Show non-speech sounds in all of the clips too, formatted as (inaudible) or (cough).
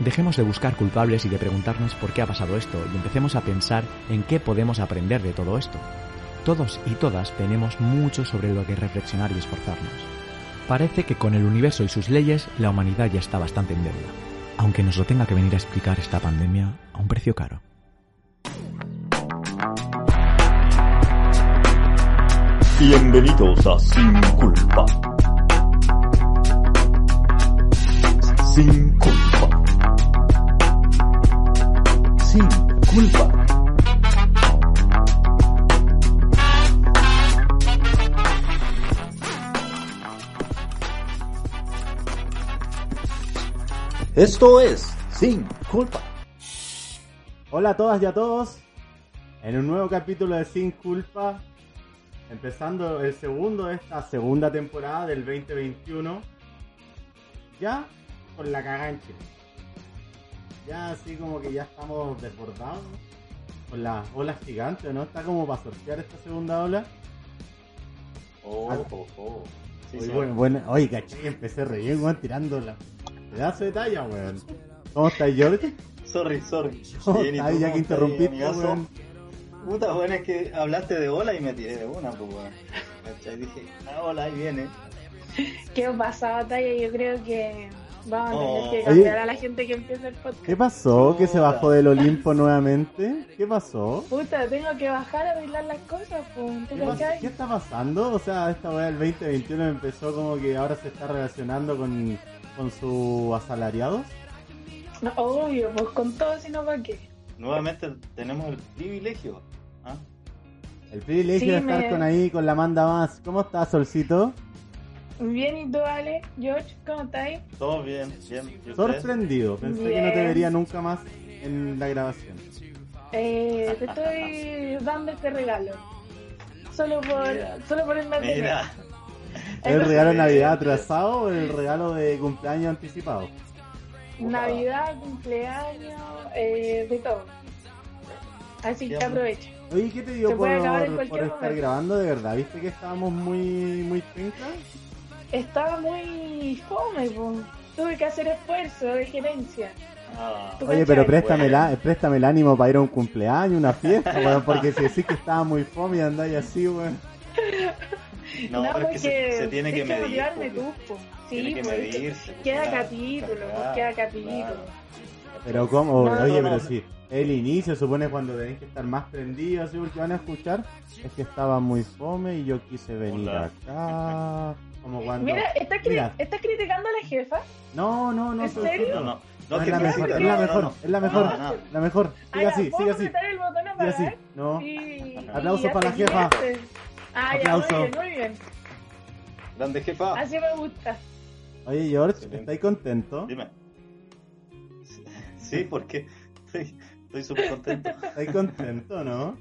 Dejemos de buscar culpables y de preguntarnos por qué ha pasado esto y empecemos a pensar en qué podemos aprender de todo esto. Todos y todas tenemos mucho sobre lo que reflexionar y esforzarnos. Parece que con el universo y sus leyes la humanidad ya está bastante en deuda, aunque nos lo tenga que venir a explicar esta pandemia a un precio caro. Bienvenidos a Sin Culpa. Sin culpa. Sin culpa. Esto es Sin Culpa. Hola a todas y a todos. En un nuevo capítulo de Sin Culpa. Empezando el segundo de esta segunda temporada del 2021. Ya con la Chile. Ya así como que ya estamos desbordados. Con las olas gigantes, ¿no? Está como para sortear esta segunda ola. Oh, Ah. oh, oh. Sí, Oye, sí. bueno, bueno, oye, caché, empecé re bien, weón, tirando la pedazo de talla, weón. ¿Cómo estás, George? Sorry, sorry. ¿Cómo Bien, ¿y estás? tú Ya que interrumpiste, weón. Puta, bueno, es que hablaste de hola y me tiré de una, pues, weón. Dije, ah, hola, ahí viene. ¿Qué pasa, batalla? Yo creo que vamos a tener Oh. que cambiar a la gente que empieza el podcast. ¿Qué pasó? ¿Que se bajó del Olimpo nuevamente? ¿Qué pasó? Puta, tengo que bajar a arreglar las cosas, pues. ¿Tú ¿Qué, qué está pasando? O sea, esta weá del 2021 empezó como que ahora se está relacionando con, con sus asalariados. No, obvio, pues con todo, si no, ¿para qué? Nuevamente tenemos el privilegio. ¿ah? El privilegio Sí, de estar me- con ahí, con la manda más. ¿Cómo estás, Solcito? Bien, ¿y tú, Ale? George, ¿cómo estáis? Todo bien, bien. Sorprendido. Pensé que no te vería nunca más en la grabación. Eh, te estoy dando este regalo. Solo por, Mira. solo por el material. Mira, ¿El regalo de. Navidad atrasado o el regalo de cumpleaños anticipado? Navidad, cumpleaños, eh, de todo. Así que aprovecha. Oye, ¿qué te dio por, estar momento. grabando de verdad? ¿Viste que estábamos muy, muy? Estaba muy fome, pues. Tuve que hacer esfuerzo de gerencia. Ah, ¿Tú Oye, pero préstame, Bueno. la, préstame el ánimo para ir a un cumpleaños, una fiesta, (laughs) weón, porque si decís que estaba muy fome y andáis así, weón. (laughs) no, pero es que se, se tiene que tienes medir. motivarme tú, po. Sí, Tiene que pues, medirse. pues, Queda claro, capítulo, cargar, queda capítulo. claro. Pero cómo, No, oye, no, pero no. sí, el inicio supone cuando tenéis que estar más prendidos, así, porque van a escuchar, es que estaba muy fome y yo quise venir Hola. acá, como cuando... Mira, ¿estás, cri- Mira. ¿estás criticando a la jefa? No, no, no, ¿En serio? No, no. No, No, es la mejor, es la mejor, no. es la mejor, No, no. la mejor. Ya, así, ¿puedo siga así, apretar el botón a así. No, Sí. Aplausos para la jefa. Ah, ya, muy bien, muy bien. Grande jefa. Así me gusta. Oye, George. ¿estáis contento? Dime. Sí, porque estoy estoy súper contento. ¿Estáis contento, no?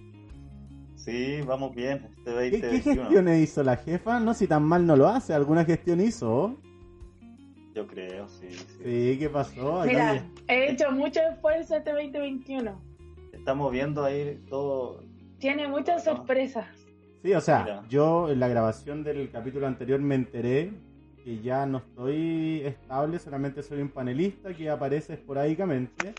Sí, vamos bien. Este ¿Qué, 20, qué 21. gestiones hizo la jefa? No, si tan mal no lo hace, ¿alguna gestión hizo? Yo creo, sí, sí. Sí, ¿qué pasó? Mira, he hecho mucho esfuerzo este 2021. Estamos viendo ahí todo. Tiene muchas No. sorpresas. Sí, o sea, Mira. yo en la grabación del capítulo anterior me enteré que ya no estoy estable, solamente soy un panelista que aparece esporádicamente.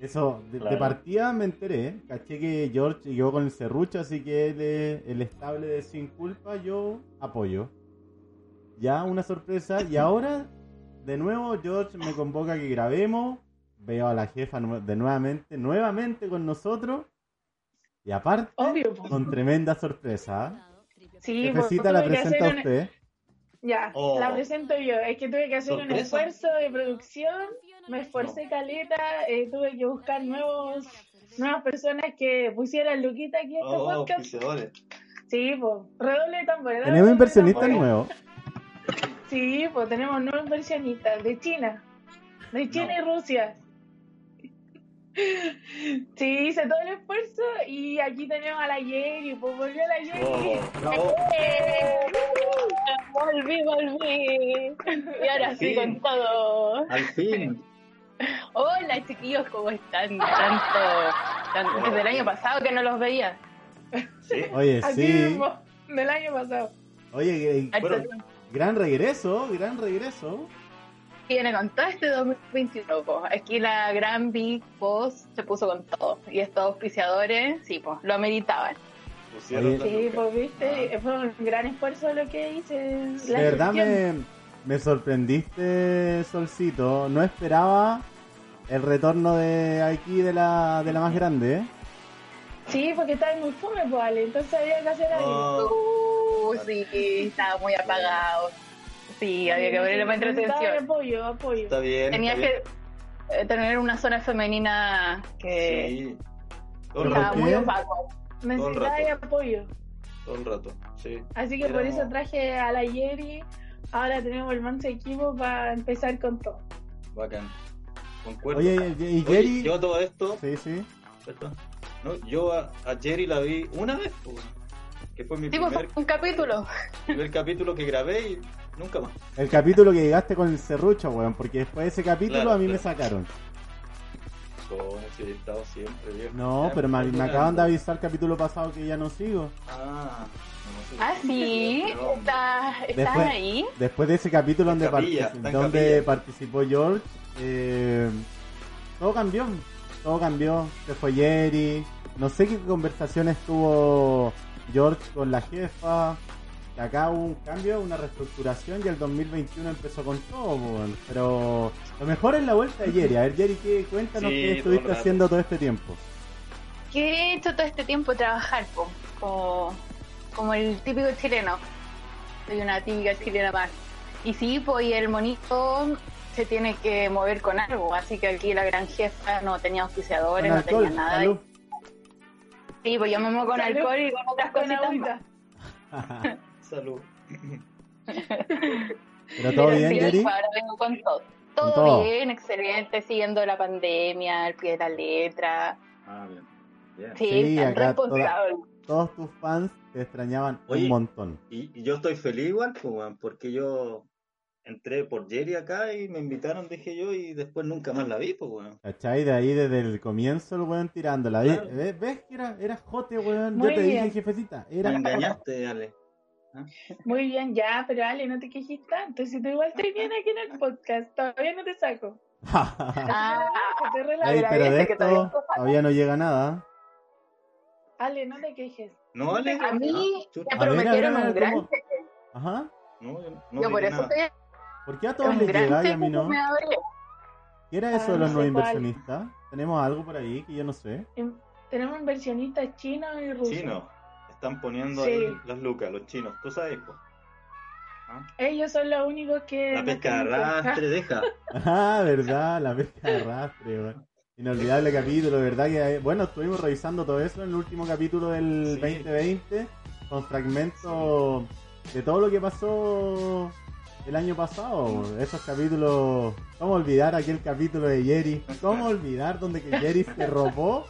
Eso, de, partida me enteré, caché que George llegó con el serrucho, así que él es el estable de Sin Culpa, yo apoyo. Ya una sorpresa, y ahora, de nuevo, George me convoca a que grabemos, veo a la jefa de nuevamente, nuevamente con nosotros, y aparte, Obvio, con tremenda sorpresa. ¿ah? Sí, Jefecita la presenta a usted. Ya, Oh. la presento yo. Es que tuve que hacer un esfuerzo de producción, me esforcé caleta, eh, tuve que buscar nuevos nuevas personas que pusieran Luquita aquí en este Oh, podcast. Sí, pues, redoble de tambores. Tenemos inversionistas nuevos. Sí, pues tenemos nuevos inversionistas de China, de China y Rusia. Sí, hice todo el esfuerzo y aquí tenemos a la Yeri, pues volvió la Yeri. Oh, bravo. ¡Eh! Volví, volví. Y ahora sí Sí. con todo. Al fin. Hola chiquillos, ¿cómo están? Tanto, tanto- desde el año pasado que no los veía. Sí. (laughs) Oye, Así sí. mismo, del año pasado. Oye, eh, Bueno, gran regreso, gran regreso. que viene con todo este 2021. po. Aquí la gran Big Boss se puso con todo. Y estos auspiciadores, sí, pues, lo ameritaban. Oye. Sí, pues viste, fue un gran esfuerzo lo que hice. De La verdad me, me sorprendiste, Solcito. No esperaba el retorno de aquí de la, de la más grande, ¿eh? Sí, porque estaba muy fome, pues, Ale, entonces había que hacer algo. Oh, Uh, sí, estaba muy apagado. Sí, había que ponerle más entretención. apoyo, apoyo. está bien. Tenía está que eh, tener una zona femenina que. Sí. Todo ¿Pero el estaba rato. muy opaco. Necesitaba rato. apoyo. Todo el rato. Sí. Así que por eso traje a la Yeri. Ahora tenemos el manso equipo para empezar con todo. Bacán. Concuerdo. Oye, y, y Oye, Jerry. yo todo esto, Sí, sí. No, yo a, a Jerry la vi una vez, que fue mi Sí, pues primer, un capítulo. primer capítulo que grabé y nunca más. El capítulo que llegaste con el serrucho, weón. Porque después de ese capítulo Claro, a mí me sacaron. Como si he estado siempre, viejo. No, Ya pero me, me acaban de avisar el capítulo pasado que ya no sigo. Ah, no sé. Ah, sí, No, está, están Después- ahí. Después de ese capítulo En donde, capilla, donde participó George, eh, todo cambió. Todo cambió. Se fue Jerry. No sé qué conversaciones tuvo George con la jefa. Que acá hubo un cambio, una reestructuración y el 2021 empezó con todo. Pero lo mejor es la vuelta de Jerry. A ver, Jerry, ¿qué, cuéntanos Sí, qué estuviste haciendo todo este tiempo. ¿Qué he hecho todo este tiempo? Trabajar, po, como, como el típico chileno. Soy una típica chilena más. Y sí, pues y el monito se tiene que mover con algo. Así que aquí la gran jefa no tenía auspiciadores, no tenía nada. salud. Sí, pues yo me muevo con Salud. alcohol y con otras Con cositas más. (laughs) Salud. (laughs) Pero todo Pero bien, sí, Jerry. pues, ahora vengo con todo. Todo, todo. bien, excelente, siguiendo la pandemia, al pie de la letra. Ah, bien. bien. Sí, Sí, tan acá responsable. Todos tus fans te extrañaban Oye. un montón. Y, y yo estoy feliz igual, pues, porque yo entré por Jerry acá y me invitaron, dije yo, y después nunca más la vi, pues, weón. ¿Cachai? De ahí desde el comienzo el weón tirándola. ¿Ves, Claro. ¿Ves, ves que era, era jote, weón? Muy Yo te bien. dije, jefecita. Me Era engañaste, Ale. Muy bien, ya, pero Ale, no te quejes tanto. Si tú igual estoy bien aquí en el podcast, todavía no te saco. (laughs) Ah, te Mira, pero de todavía esto no pasa. todavía no llega nada. Ale, no te quejes. No, Ale. a mí Ah, me A ver, a ver, prometieron a ver, un gran. Ajá. No, yo no Yo por eso nada. estoy ¿Por qué a todos les llega y a mí no? ¿Qué era eso Ah, de los no cuál. inversionistas? ¿Tenemos algo por ahí que yo no sé? Em, Tenemos inversionistas chinos y rusos. Chinos. Están poniendo Sí. ahí las lucas, los chinos. ¿Tú sabes, pues? Ellos son los únicos que. La no pesca de arrastre, deja. (laughs) Ah, verdad, la pesca de arrastre, weón. Inolvidable capítulo, verdad que bueno, estuvimos revisando todo eso en el último capítulo del Sí. 2020 con fragmentos de todo lo que pasó el año pasado. Esos capítulos, ¿cómo olvidar aquel capítulo de Jerry? ¿Cómo olvidar donde que Jerry se robó?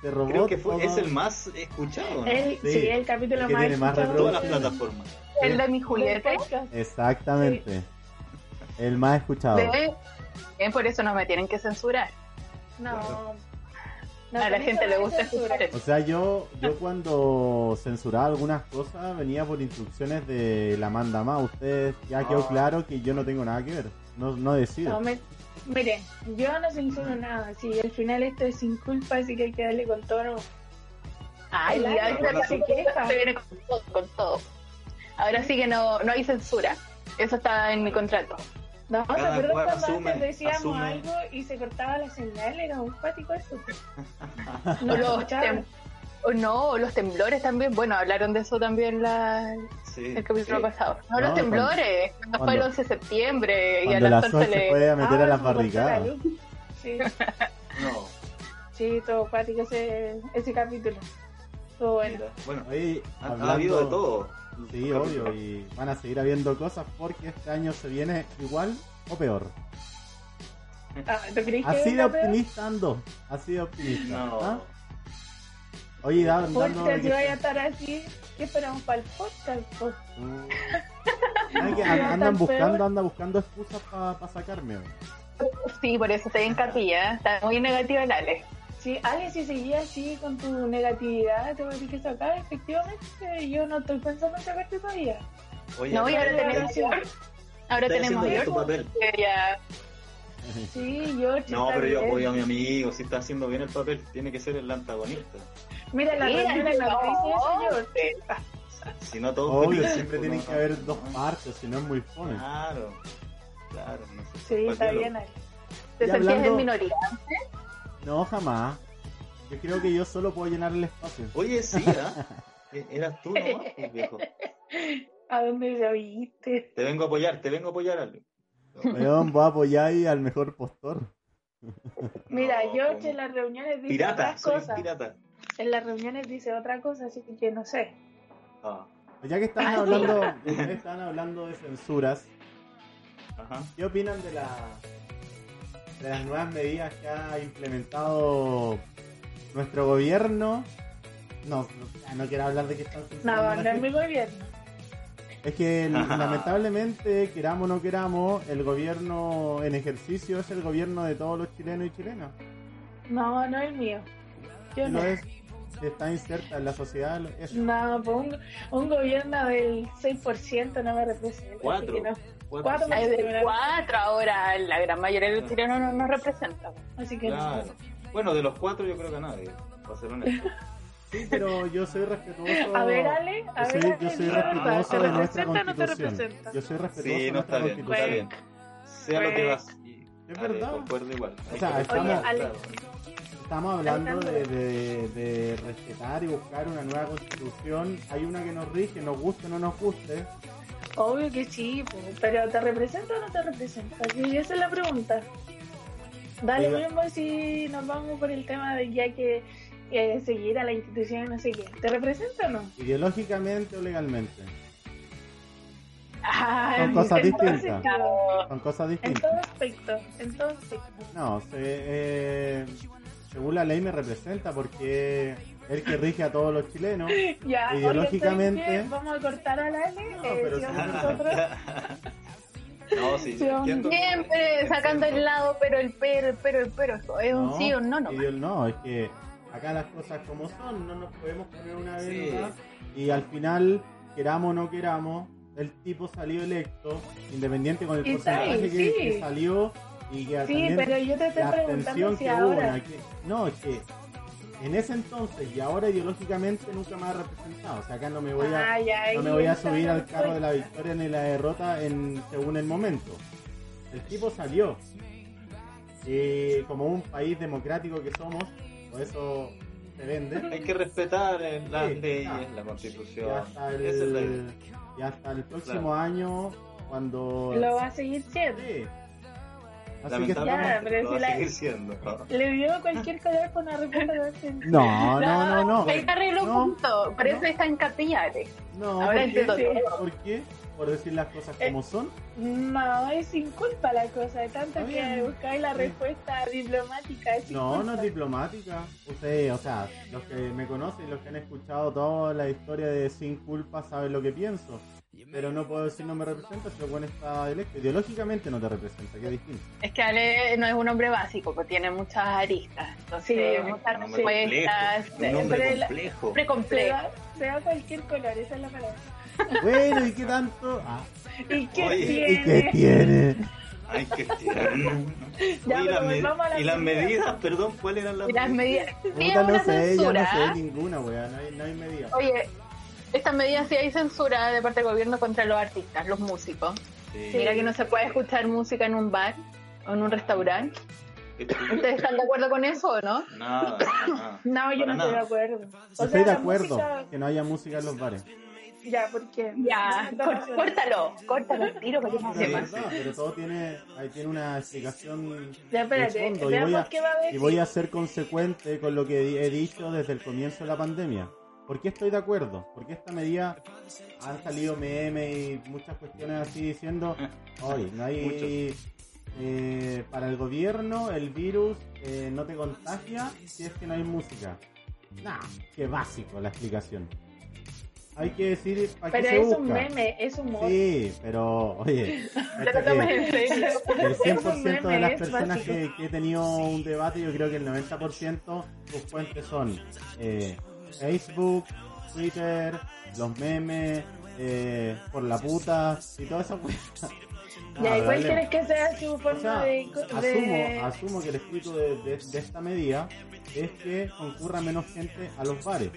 Se robó Creo que fue, todo- es el más escuchado, ¿no? El, Sí, sí, el capítulo el que más. tiene más escuchado Todas las plataformas. El de mi Julieta. Exactamente. El más escuchado. Bien, por eso no me tienen que censurar. No. no a la gente le gusta escuchar O sea, yo, yo cuando censuraba algunas cosas venía por instrucciones de la manda más. Ustedes ya quedó Ah. claro que yo no tengo nada que ver. No, no decido. No, me- miren, yo no censuro nada. Si al final esto es sin culpa, así que hay que darle con todo. Ay, La- ya, la- ya, se queja. se viene con todo, con todo. Ahora sí que no, no hay censura. Eso está en mi contrato. No, ¿te acuerdas cuando asume- antes decíamos asume. algo y se cortaba la señal? Era un pático eso. O (laughs) No, los, escuchaba. tem- o no, los temblores también. Bueno, hablaron de eso también la, Sí, el capítulo sí. pasado. No, No, los temblores. Cuando, fue el cuando- 11 de septiembre y a Cuando la se le... puede a meter Ah, a las la barricadas. Sí, No. sí, todo pático ese, ese capítulo. Bueno. Bueno, Oye, ha, ha hablando- habido de todo. Sí, obvio. Y van a seguir habiendo cosas porque este año se viene igual o peor. Ah, ¿tú crees que Así de optimista ando. Así de optimista. No. ¿ah? Oye, da- dando si vaya a estar así, ¿qué esperamos para el podcast? pues? (laughs) Ay, que andan buscando, peor. anda buscando excusas para sacarme. weón. Sí, por eso estoy en capilla. Está muy negativa el Ale. Sí, Ale, si seguías así con tu negatividad, te voy a decir que sacar, efectivamente, yo no estoy pensando en sacarte todavía. Oye, No, y ahora ¿sabes tenemos? Ahora tenemos tu papel. Sí, George. No, pero yo apoyo a mi amigo, si está haciendo bien el papel, tiene que ser el antagonista. Mira, la Mira, reunión no no. dice eso, George. Si no Obvio, felices, siempre pues, tienen no, que no. haber dos partes, si no es muy fome. Claro, claro. No sé, Sí, ¿para está bien ahí. te sentías en minoría. No, jamás. Yo creo que yo solo puedo llenar el espacio. Oye, sí, ¿ah? (laughs) E- Eras tú nomás, pues, viejo. ¿A dónde ya viste? Te vengo a apoyar, te vengo a apoyar, Ale. Weón, voy a apoyar ahí al mejor postor. Mira, No, George como- en las reuniones dice Pirata, otras soy cosas. pirata. En las reuniones dice otra cosa, así que no sé. Ah, Ya que estaban hablando, estaban hablando de censuras, ajá. ¿qué opinan de, la, de las nuevas medidas que ha implementado nuestro gobierno? No, no, no quiero hablar de que están No, no es mi gobierno. Es que (laughs) lamentablemente, queramos o no queramos, el gobierno en ejercicio es el gobierno de todos los chilenos y chilenas. No, no es el mío. Yo no. lo es, está inserta en la sociedad. eso. No, pues un, un gobierno del 6% no me representa. Cuatro. Así que no. Cuatro, Cuatro sí. De cuatro ahora, la gran mayoría de los chilenos no nos representan. Así que Claro. Bueno, de los cuatro yo creo que a nadie, para ser honesto. (laughs) Sí, pero yo soy respetuoso. no. A ver, Ale, a Yo ver, soy, Ale, yo soy la verdad, respetuoso ¿te de nuestra representa o no te constitución. representa? Yo soy respetuoso Sí, de no está nuestra bien, constitución. está bien. Sea lo que vas. y- Es Ale, verdad. Concuerdo igual. O sea, estamos- respetar, Ale. claro. Estamos hablando de, de- de respetar y buscar una nueva constitución. Hay una que nos rige, nos guste o no nos guste. Obvio que sí, pues, pero ¿te representa o no te representa? Sí, esa es la pregunta. Dale Diga. mismo si nos vamos por el tema de ya que eh, seguir a la institución no sé qué. ¿Te representa o no? Ideológicamente o legalmente. Ah, Son cosas en distintas. Son cosas En distintas. todo aspecto, en todo aspecto. No, se, eh, según la ley me representa porque el que rige a todos los chilenos. (laughs) Ya, Ideológicamente-. Vamos a cortar a la Ale. No, eh, pero sí. vamos (laughs) nosotros. No, sí, Sí, entiendo. Siempre sacando el lado, pero el pero, el pero, el pero. Es un sí o un no, no. no, es que acá las cosas como son, no nos podemos poner una Sí. venda y al final, queramos o no queramos, el tipo salió electo, independiente con el porcentaje que salió y que Sí, también pero yo te estoy preguntando si que hubo. ahora. No, es que en ese entonces y ahora ideológicamente nunca me ha representado. O sea, acá no me voy a, Ah, ya, no me voy a subir al carro de la victoria ni la derrota en, según el momento. El tipo salió. Y como un país democrático que somos, por eso se vende. Hay que respetar eh, las Sí, leyes, claro. la Y constitución. hasta es el, y hasta el próximo Claro. año, cuando. Lo va a seguir siendo. Sí. Así que Ya, pero si la- siendo. Le dio cualquier color con una respuesta No, no, (laughs) no, no. Ahí te un punto. Pero eso está en Capillares. No, Ahora ¿por qué? entiendo. ¿Por qué? Por decir las cosas Eh, como son. No, es sin culpa la cosa, de tanto que buscáis la respuesta diplomática. Es No, culpa. no es diplomática. Ustedes, o sea, los que me conocen, los que han escuchado toda la historia de Sin Culpa saben lo que pienso. Pero no puedo decir no me representa si el buen está electo. Ideológicamente no te representa, que es distinto. Es que Ale no es un hombre básico, pues tiene muchas aristas. Entonces, Sí, muchas Un hombre respuestas. complejo, un hombre la- complejo. Se complejo. da, se da cualquier color, esa es la palabra. Bueno, ¿y qué tanto? Ah, ¿Y qué Oye, tiene? ¿y qué tiene? Ay, qué tierno. (laughs) Ya, Oye, pero las, med- volvamos a las y las medidas. medidas, perdón, ¿cuáles eran las Y las medidas. Puta, no una sé, no sé ninguna, weá. No hay, no hay medida. Oye, estas medidas sí hay censura de parte del gobierno contra los artistas, los músicos. Sí. Mira que no se puede escuchar música en un bar o en un restaurante. ¿Ustedes están de acuerdo con eso o no? Nada, nada. (laughs) No, yo Para no estoy de acuerdo. O Estoy sea, de acuerdo música- que no haya música en los bares. Ya, porque. Ya, (laughs) cór- córtalo, córtalo el tiro para que no Pero, todo tiene, ahí tiene una explicación Ya, espérate, de fondo. Y voy, a, qué va a decir. y voy a ser consecuente con lo que he dicho desde el comienzo de la pandemia. ¿Por qué estoy de acuerdo? Porque esta medida han salido memes y muchas cuestiones así diciendo, hoy no hay eh, para el gobierno el virus eh, no te contagia si es que no hay música. Nah, qué básico la explicación. Hay que decir para qué Pero se es busca. un meme, es humor. Sí, pero oye, (laughs) que- en serio. el Es un 100% de las es personas que he tenido un debate, yo creo que el 90% sus fuentes son eh, Facebook, Twitter, los memes, eh, por la puta y toda esa weá. (laughs) Ya, ¿y Ah, cuál quieres que sea su O forma sea, de, de- asumo, asumo que el espíritu de, de- de esta medida es que concurra menos gente a los bares.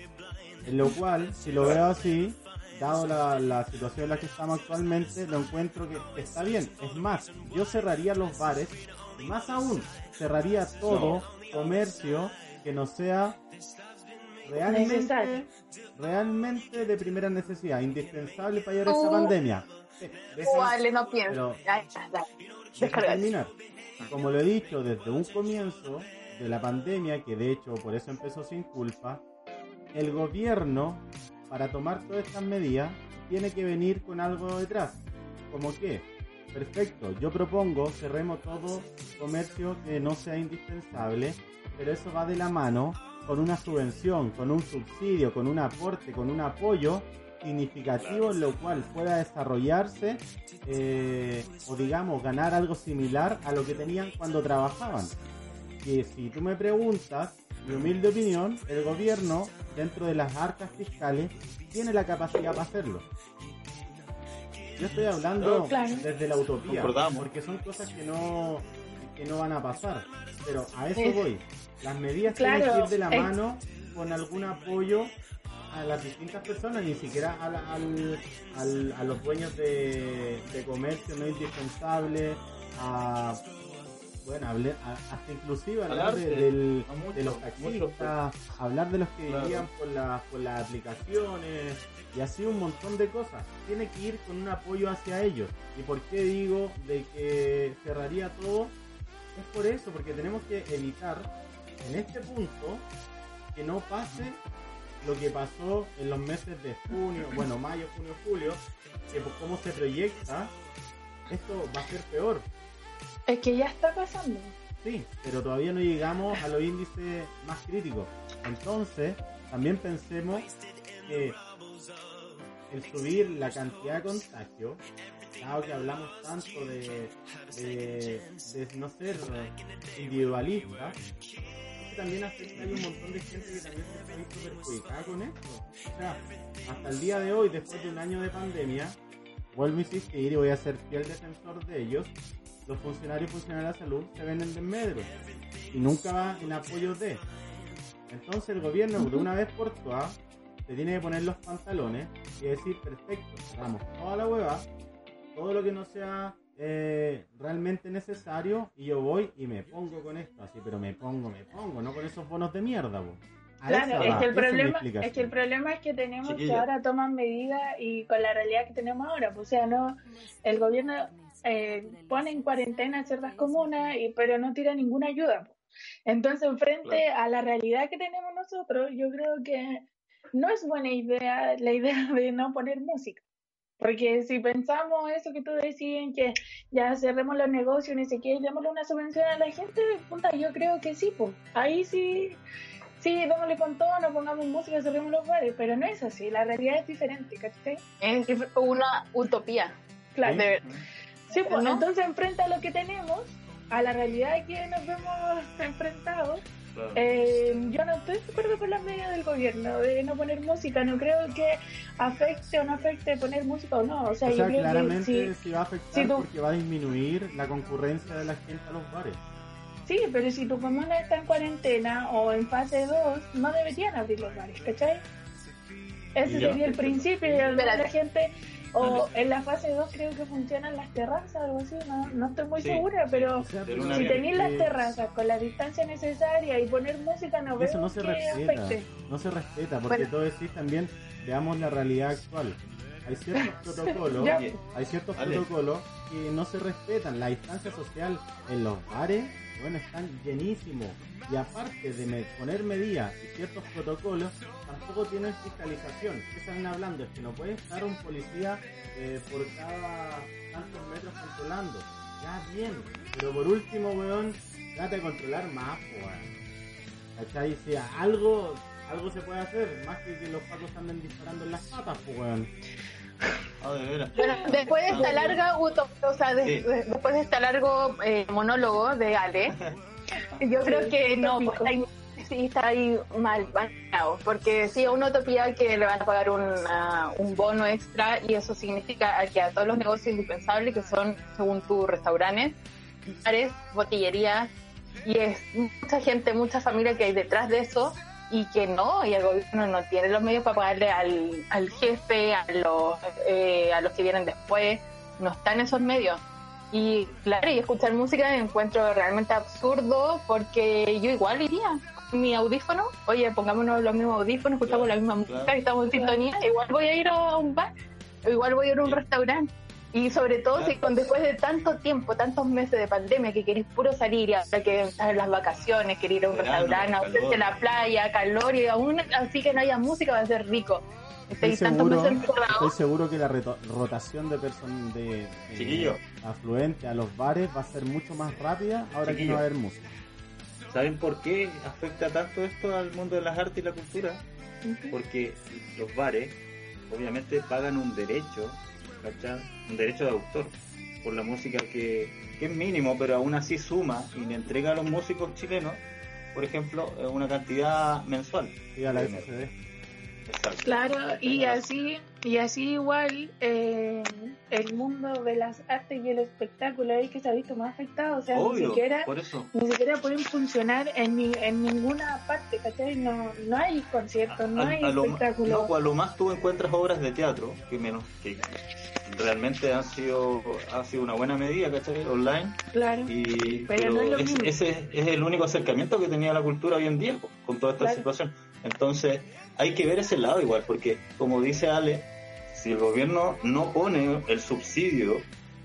En lo cual, si lo veo así, dado la, la situación en la que estamos actualmente, lo encuentro que, está bien. Es más, yo cerraría los bares, y más aún, cerraría todo comercio que no sea realmente, Necesario. realmente de primera necesidad, indispensable para llevar esta Uh. pandemia. Sí, déjame- Vale, no pienso. Terminar. Como lo he dicho desde un comienzo de la pandemia, que de hecho por eso empezó sin culpa, el gobierno, para tomar todas estas medidas, tiene que venir con algo detrás. ¿Como qué? Perfecto, yo propongo cerremos todo comercio que no sea indispensable, pero eso va de la mano con una subvención, con un subsidio, con un aporte, con un apoyo significativo en lo cual pueda desarrollarse eh, o digamos ganar algo similar a lo que tenían cuando trabajaban. Que si tú me preguntas, mi humilde opinión, el gobierno dentro de las arcas fiscales tiene la capacidad para hacerlo. Yo estoy hablando Oh, Claro. desde la utopía, porque son cosas que no que no van a pasar. Pero a eso Es- voy. Las medidas Claro, tienen que ir de la es- mano con algún apoyo a las distintas personas, ni siquiera a, la- al, al- a los dueños de, de comercio no indispensable, a bueno, hablé, a- hasta inclusive hablar Al de, del- a mucho, de los mucho, taxistas, hablar de los que Claro. vivían por, la- por las aplicaciones y así un montón de cosas. Tiene que ir con un apoyo hacia ellos. ¿Y por qué digo de que cerraría todo? Es por eso, porque tenemos que evitar en este punto que no pase lo que pasó en los meses de junio, (laughs) bueno, mayo, junio, julio, que por cómo se proyecta, esto va a ser peor. Es que ya está pasando. Sí, pero todavía no llegamos a los índices más críticos. Entonces, también pensemos que el subir la cantidad de contagio, dado que hablamos tanto de, de, de no ser individualista, es que también afecta a un montón de gente que también se ha visto perjudicada con esto. O sea, hasta el día de hoy, después de un año de pandemia, vuelvo a insistir y voy a ser fiel defensor de ellos, los funcionarios y funcionarios de la salud se ven en desmedro y nunca va en apoyo de. Entonces el gobierno de una vez por todas se tiene que poner los pantalones y decir, perfecto, cerramos toda la hueva, todo lo que no sea eh, realmente necesario y yo voy y me pongo con esto, así, pero me pongo, me pongo, no con esos bonos de mierda, po. Claro, es que, el problema, es que el problema es que tenemos que ahora toman medidas y con la realidad que tenemos ahora, pues, o sea, no, el gobierno eh, pone en cuarentena ciertas comunas, y, pero no tira ninguna ayuda. pues. Entonces, frente a la realidad que tenemos nosotros, yo creo que no es buena idea la idea de no poner música. Porque si pensamos eso que tú decías, que ya cerremos los negocios, ni siquiera démosle una subvención a la gente, puta, yo creo que sí, pues. Ahí sí, sí, démosle con todo, no pongamos música, cerremos los bares, pero no es así, la realidad es diferente, ¿cachai? Es una utopía. Claro. De- Sí, pues ¿No? entonces enfrenta a lo que tenemos, a la realidad que nos vemos enfrentados. Claro. Eh, yo no estoy de acuerdo con las medidas del gobierno de no poner música, no creo que afecte o no afecte poner música o no. O sea, O yo sea, creo claramente que sí, sí va a afectar si tú- porque va a disminuir la concurrencia de la gente a los bares. sí, pero si tu comuna está en cuarentena o en fase 2, no deberían abrir los bares, ¿cachai? Ese sería el principio y la gente, o en la fase 2 creo que funcionan las terrazas, algo así, no, no estoy muy Sí. segura, pero O si tenéis las terrazas con la distancia necesaria y poner música, no veo Eso no se que respeta, afecte. no se respeta, porque Bueno. todo decís también, veamos la realidad actual. Hay ciertos (laughs) protocolos, hay ciertos protocolos que no se respetan. La distancia social en los bares, bueno, están llenísimos. Y aparte de poner medidas y ciertos protocolos, tampoco tienen fiscalización. ¿Qué están hablando? Es que no puede estar un policía eh, por cada tantos metros controlando. Ya bien, pero por último, weón, trata de controlar más, weón. ¿Cachai? Si algo, algo se puede hacer, más que los pacos anden disparando en las patas, weón. Ah, de veras. Bueno, después de esta larga uto- o sea, de- Sí. de- después de este largo eh, monólogo de Ale, (laughs) yo creo que no, pues, Tópico. hay- sí está ahí mal bañado, porque sí, una utopía que le van a pagar una- un bono extra y eso significa que a todos los negocios indispensables que son, según tú, restaurantes, bares, botillerías, y es mucha gente, mucha familia que hay detrás de eso y que no, y el gobierno no tiene los medios para pagarle al, al jefe, a los, eh, a los que vienen después, no están esos medios. Y claro, y escuchar música me encuentro realmente absurdo porque yo igual iría. Mi audífono, oye, pongámonos los mismos audífonos, escuchamos la misma música estamos en sintonía. Igual voy a ir a un bar, o igual voy a ir a un restaurante. Y sobre todo si con después de tanto tiempo, tantos meses de pandemia que queréis puro salir y ahora que están en las vacaciones, querer ir a un Verano, restaurante, a la playa, calor y aún así que no haya música va a ser rico. Estoy tantos seguro, estoy seguro que la rotación de personas de, de afluente a los bares va a ser mucho más rápida ahora que Chiquillo. no va a haber música. ¿Saben por qué afecta tanto esto al mundo de las artes y la cultura? Porque los bares obviamente pagan un derecho, ¿cachai? Un derecho de autor por la música que, que es mínimo, pero aún así suma y le entrega a los músicos chilenos, por ejemplo, eh, una cantidad mensual. Sí, a la SCD. dinero. Exacto. Claro, y así, y así igual eh, el mundo de las artes y el espectáculo es que se ha visto más afectado, o sea, ni siquiera, por eso. ni siquiera pueden funcionar en, ni- en ninguna parte, ¿cachai? No, no hay conciertos, no A- hay espectáculos. no, a lo más tú encuentras obras de teatro, que menos que realmente han sido, ha sido una buena medida, ¿cachai? Online. claro. Y, Pero no es lo es- mismo. ese es el único acercamiento que tenía la cultura hoy en día con toda esta Claro. situación. Entonces, hay que ver ese lado igual, porque como dice Ale, si el gobierno no pone el subsidio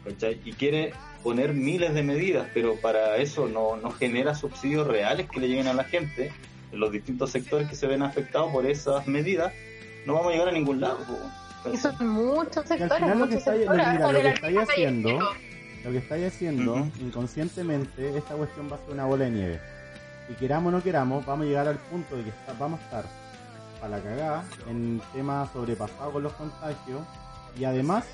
¿cachai? y quiere poner miles de medidas, pero para eso no, no genera subsidios reales que le lleguen a la gente en los distintos sectores que se ven afectados por esas medidas, no vamos a llegar a ningún lado. ¿cachai? son muchos al sectores, final lo que estáis, sectores. mira, lo que estáis haciendo, lo que estáis haciendo inconscientemente, esta cuestión va a ser una bola de nieve. Y queramos o no queramos, vamos a llegar al punto de que está- vamos a estar para la cagada en temas sobrepasados con los contagios y además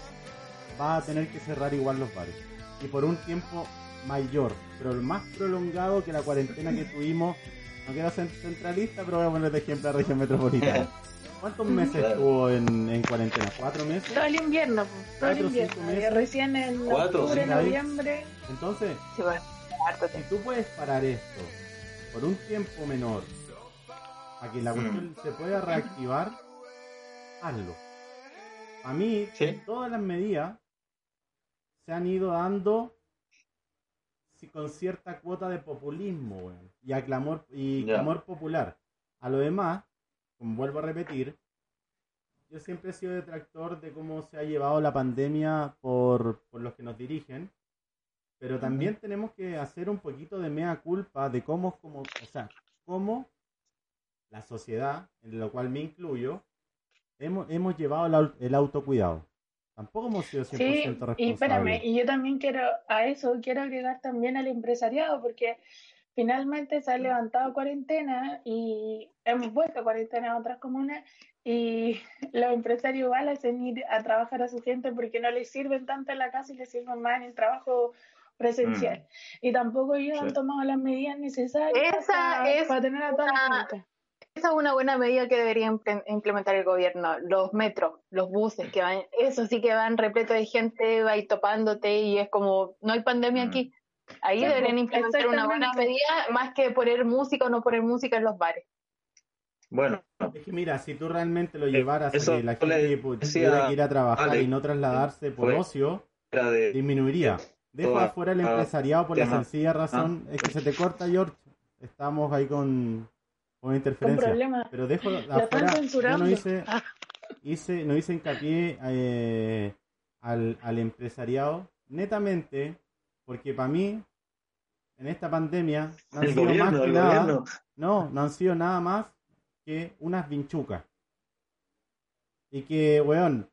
va a tener que cerrar igual los bares. Y por un tiempo mayor, pero el más prolongado que la cuarentena que tuvimos, no quiero ser centralista, pero voy a poner de ejemplo a la región metropolitana. (laughs) ¿Cuántos meses Claro. estuvo en, en cuarentena? ¿Cuatro meses? Todo el invierno, pues, todo el invierno. meses. Y recién en Cuatro, octubre, sí, ahí. noviembre, Entonces, Sí, bueno, harto si tú puedes parar esto por un tiempo menor, para que la cuestión se pueda reactivar, hazlo. A mí, Sí. todas las medidas se han ido dando sí, con cierta cuota de populismo y a clamor, y clamor popular. A lo demás, como vuelvo a repetir, yo siempre he sido detractor de cómo se ha llevado la pandemia por, por los que nos dirigen, pero también tenemos que hacer un poquito de mea culpa de cómo, como, o sea, cómo la sociedad, en lo cual me incluyo, hemos, hemos llevado el, au- el autocuidado. Tampoco hemos sido 100% Sí, responsables. y espérame, y yo también quiero, a eso quiero agregar también al empresariado, porque finalmente se ha levantado cuarentena y hemos vuelto a cuarentena a otras comunas y los empresarios igual hacen ir a trabajar a su gente porque no les sirven tanto en la casa y les sirven más en el trabajo presencial. Y tampoco ellos han tomado las medidas necesarias Esa para, es para tener a toda la una- gente. Esa es una buena medida que debería imple- implementar el gobierno. Los metros, los buses que van, eso sí que van repleto de gente, va ahí topándote y es como, no hay pandemia Mm. aquí. Ahí Sí, deberían implementar una buena medida más que poner música o no poner música en los bares. Bueno, Es que mira, si tú realmente lo llevaras eso a que la gente pu- decía tuviera que ir a trabajar y no trasladarse por fue- ocio, de disminuiría. Dejo toda- afuera el ah, empresariado por la sencilla razón, es que se te corta, George. Estamos ahí con, con Un interferencia. Pero dejo afuera, yo no hice, hice, no hice hincapié eh, al, al empresariado, netamente, porque para mí, en esta pandemia, no han el sido más que nada, no, no han sido nada más que unas vinchucas. Y que, weón,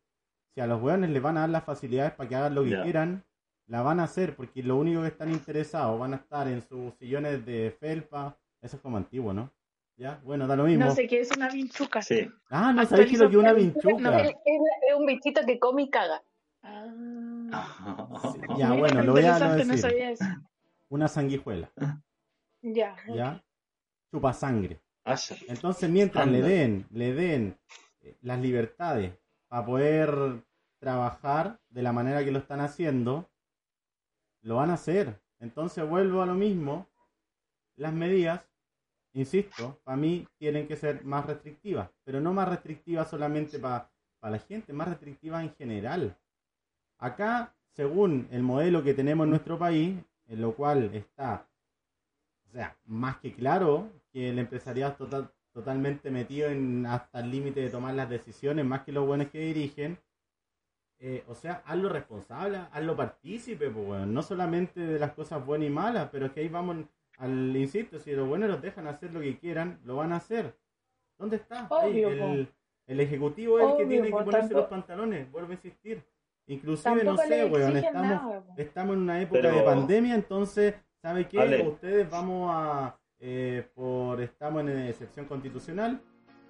si a los weones les van a dar las facilidades para que hagan lo que quieran, la van a hacer, porque lo único que están interesados van a estar en sus sillones de felpa. Eso es como antiguo, ¿no? Ya, bueno, da lo mismo. No sé qué es una vinchuca. Sí. Ah, no sabéis que lo que es una vinchuca. Es, es- es un bichito que come y caga. Ah. Sí, (laughs) Ya, Mira, bueno, lo voy a no interesante, no decir. eso. Una sanguijuela, Ya. ¿ya? chupa sangre. Ah, sí. Entonces, mientras Anda. le den, le den eh, las libertades para poder trabajar de la manera que lo están haciendo, lo van a hacer. Entonces vuelvo a lo mismo. Las medidas, insisto, para mí tienen que ser más restrictivas, pero no más restrictivas solamente para la gente, más restrictivas en general. Acá, según el modelo que tenemos en nuestro país, en lo cual está, o sea, más que claro que el empresariado total, totalmente metido en hasta el límite de tomar las decisiones, más que los buenos que dirigen. Eh, o sea, hazlo responsable, hazlo partícipe, pues, no solamente de las cosas buenas y malas, pero es que ahí vamos al, insisto, si los buenos los dejan hacer lo que quieran, lo van a hacer. ¿Dónde está? Ahí, el, el ejecutivo es el que tiene que po, ponerse los pantalones, vuelvo a insistir. Inclusive, no sé, weón, estamos, nada, estamos en una época Pero- de pandemia, entonces, ¿sabe qué? Ale. Ustedes vamos a, eh, por, estamos en excepción constitucional,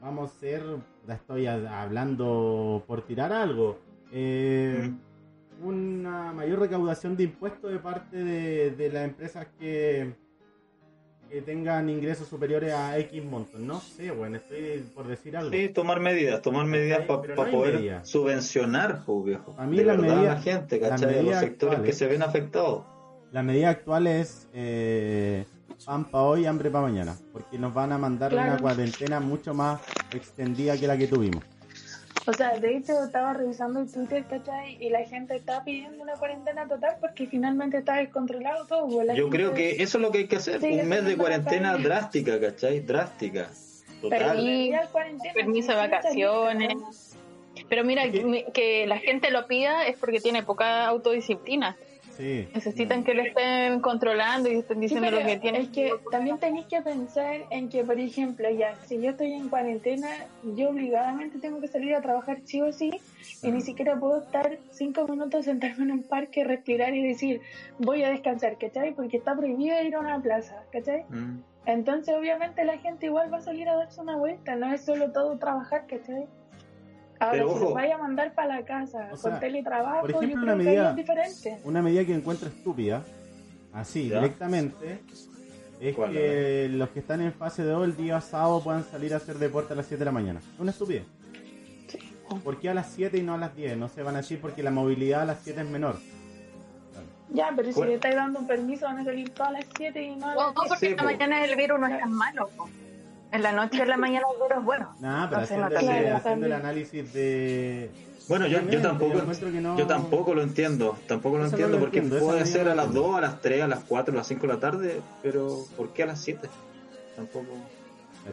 vamos a ser, ya estoy a- hablando por tirar algo, eh, Mm. una mayor recaudación de impuestos de parte de, de las empresas que, que tengan ingresos superiores a X montos. No sé, bueno, estoy por decir algo. Sí, tomar medidas, tomar medidas para Pero no poder medidas. subvencionar, pues, viejo. A mí de las verdad a medidas- la gente, ¿cachai? A los sectores actuales- que se ven afectados. La medida actual es eh, pan para hoy, hambre para mañana, porque nos van a mandar Claro. una cuarentena mucho más extendida que la que tuvimos. O sea, de hecho estaba revisando el Twitter, ¿cachai? Y la gente está pidiendo una cuarentena total porque finalmente está descontrolado todo. pues, la Yo creo que eso es lo que hay que hacer, Sí, un mes de cuarentena drástica, ¿cachai? Drástica. Total. Permiso de vacaciones. Pero mira, que, que la gente lo pida es porque tiene poca autodisciplina. Sí. Necesitan que lo estén controlando y estén diciendo lo que tienen. es que también tenéis que pensar en que, por ejemplo, ya, si yo estoy en cuarentena, yo obligadamente tengo que salir a trabajar sí o sí, y ni siquiera puedo estar cinco minutos sentarme en un parque, respirar y decir, voy a descansar, ¿cachai? Porque está prohibido ir a una plaza, ¿cachai? Mm. Entonces, obviamente, la gente igual va a salir a darse una vuelta, no es solo todo trabajar, ¿cachai? Ahora, Pero si ojo. los vaya a mandar para la casa O sea, con teletrabajo, por ejemplo, yo una creo que ahí medida- es diferente. Una medida que encuentro estúpida, así, Ya. directamente, es ¿Cuál, que los que están en fase 2 el día sábado puedan salir a hacer deporte a las 7 de la mañana. Es una estupidez. ¿Por qué a las 7 y no a las 10? No se van a decir porque la movilidad a las 7 es menor. Ya, pero si Bueno. le estáis dando un permiso, van a salir todas las 7 y no a las No, porque Sí, la po. mañana el virus no es tan malo. po. En la noche y en la mañana el virus es bueno. Nada, pero No se haciendo, el- Claro, haciendo el análisis de... Bueno, yo, yo tampoco yo no- yo tampoco lo entiendo, tampoco lo Eso no entiendo lo porque entiendo, puede ser no a las entiendo. 2, a las 3, a las 4, a las 5 de la tarde, pero ¿por qué a las 7? Tampoco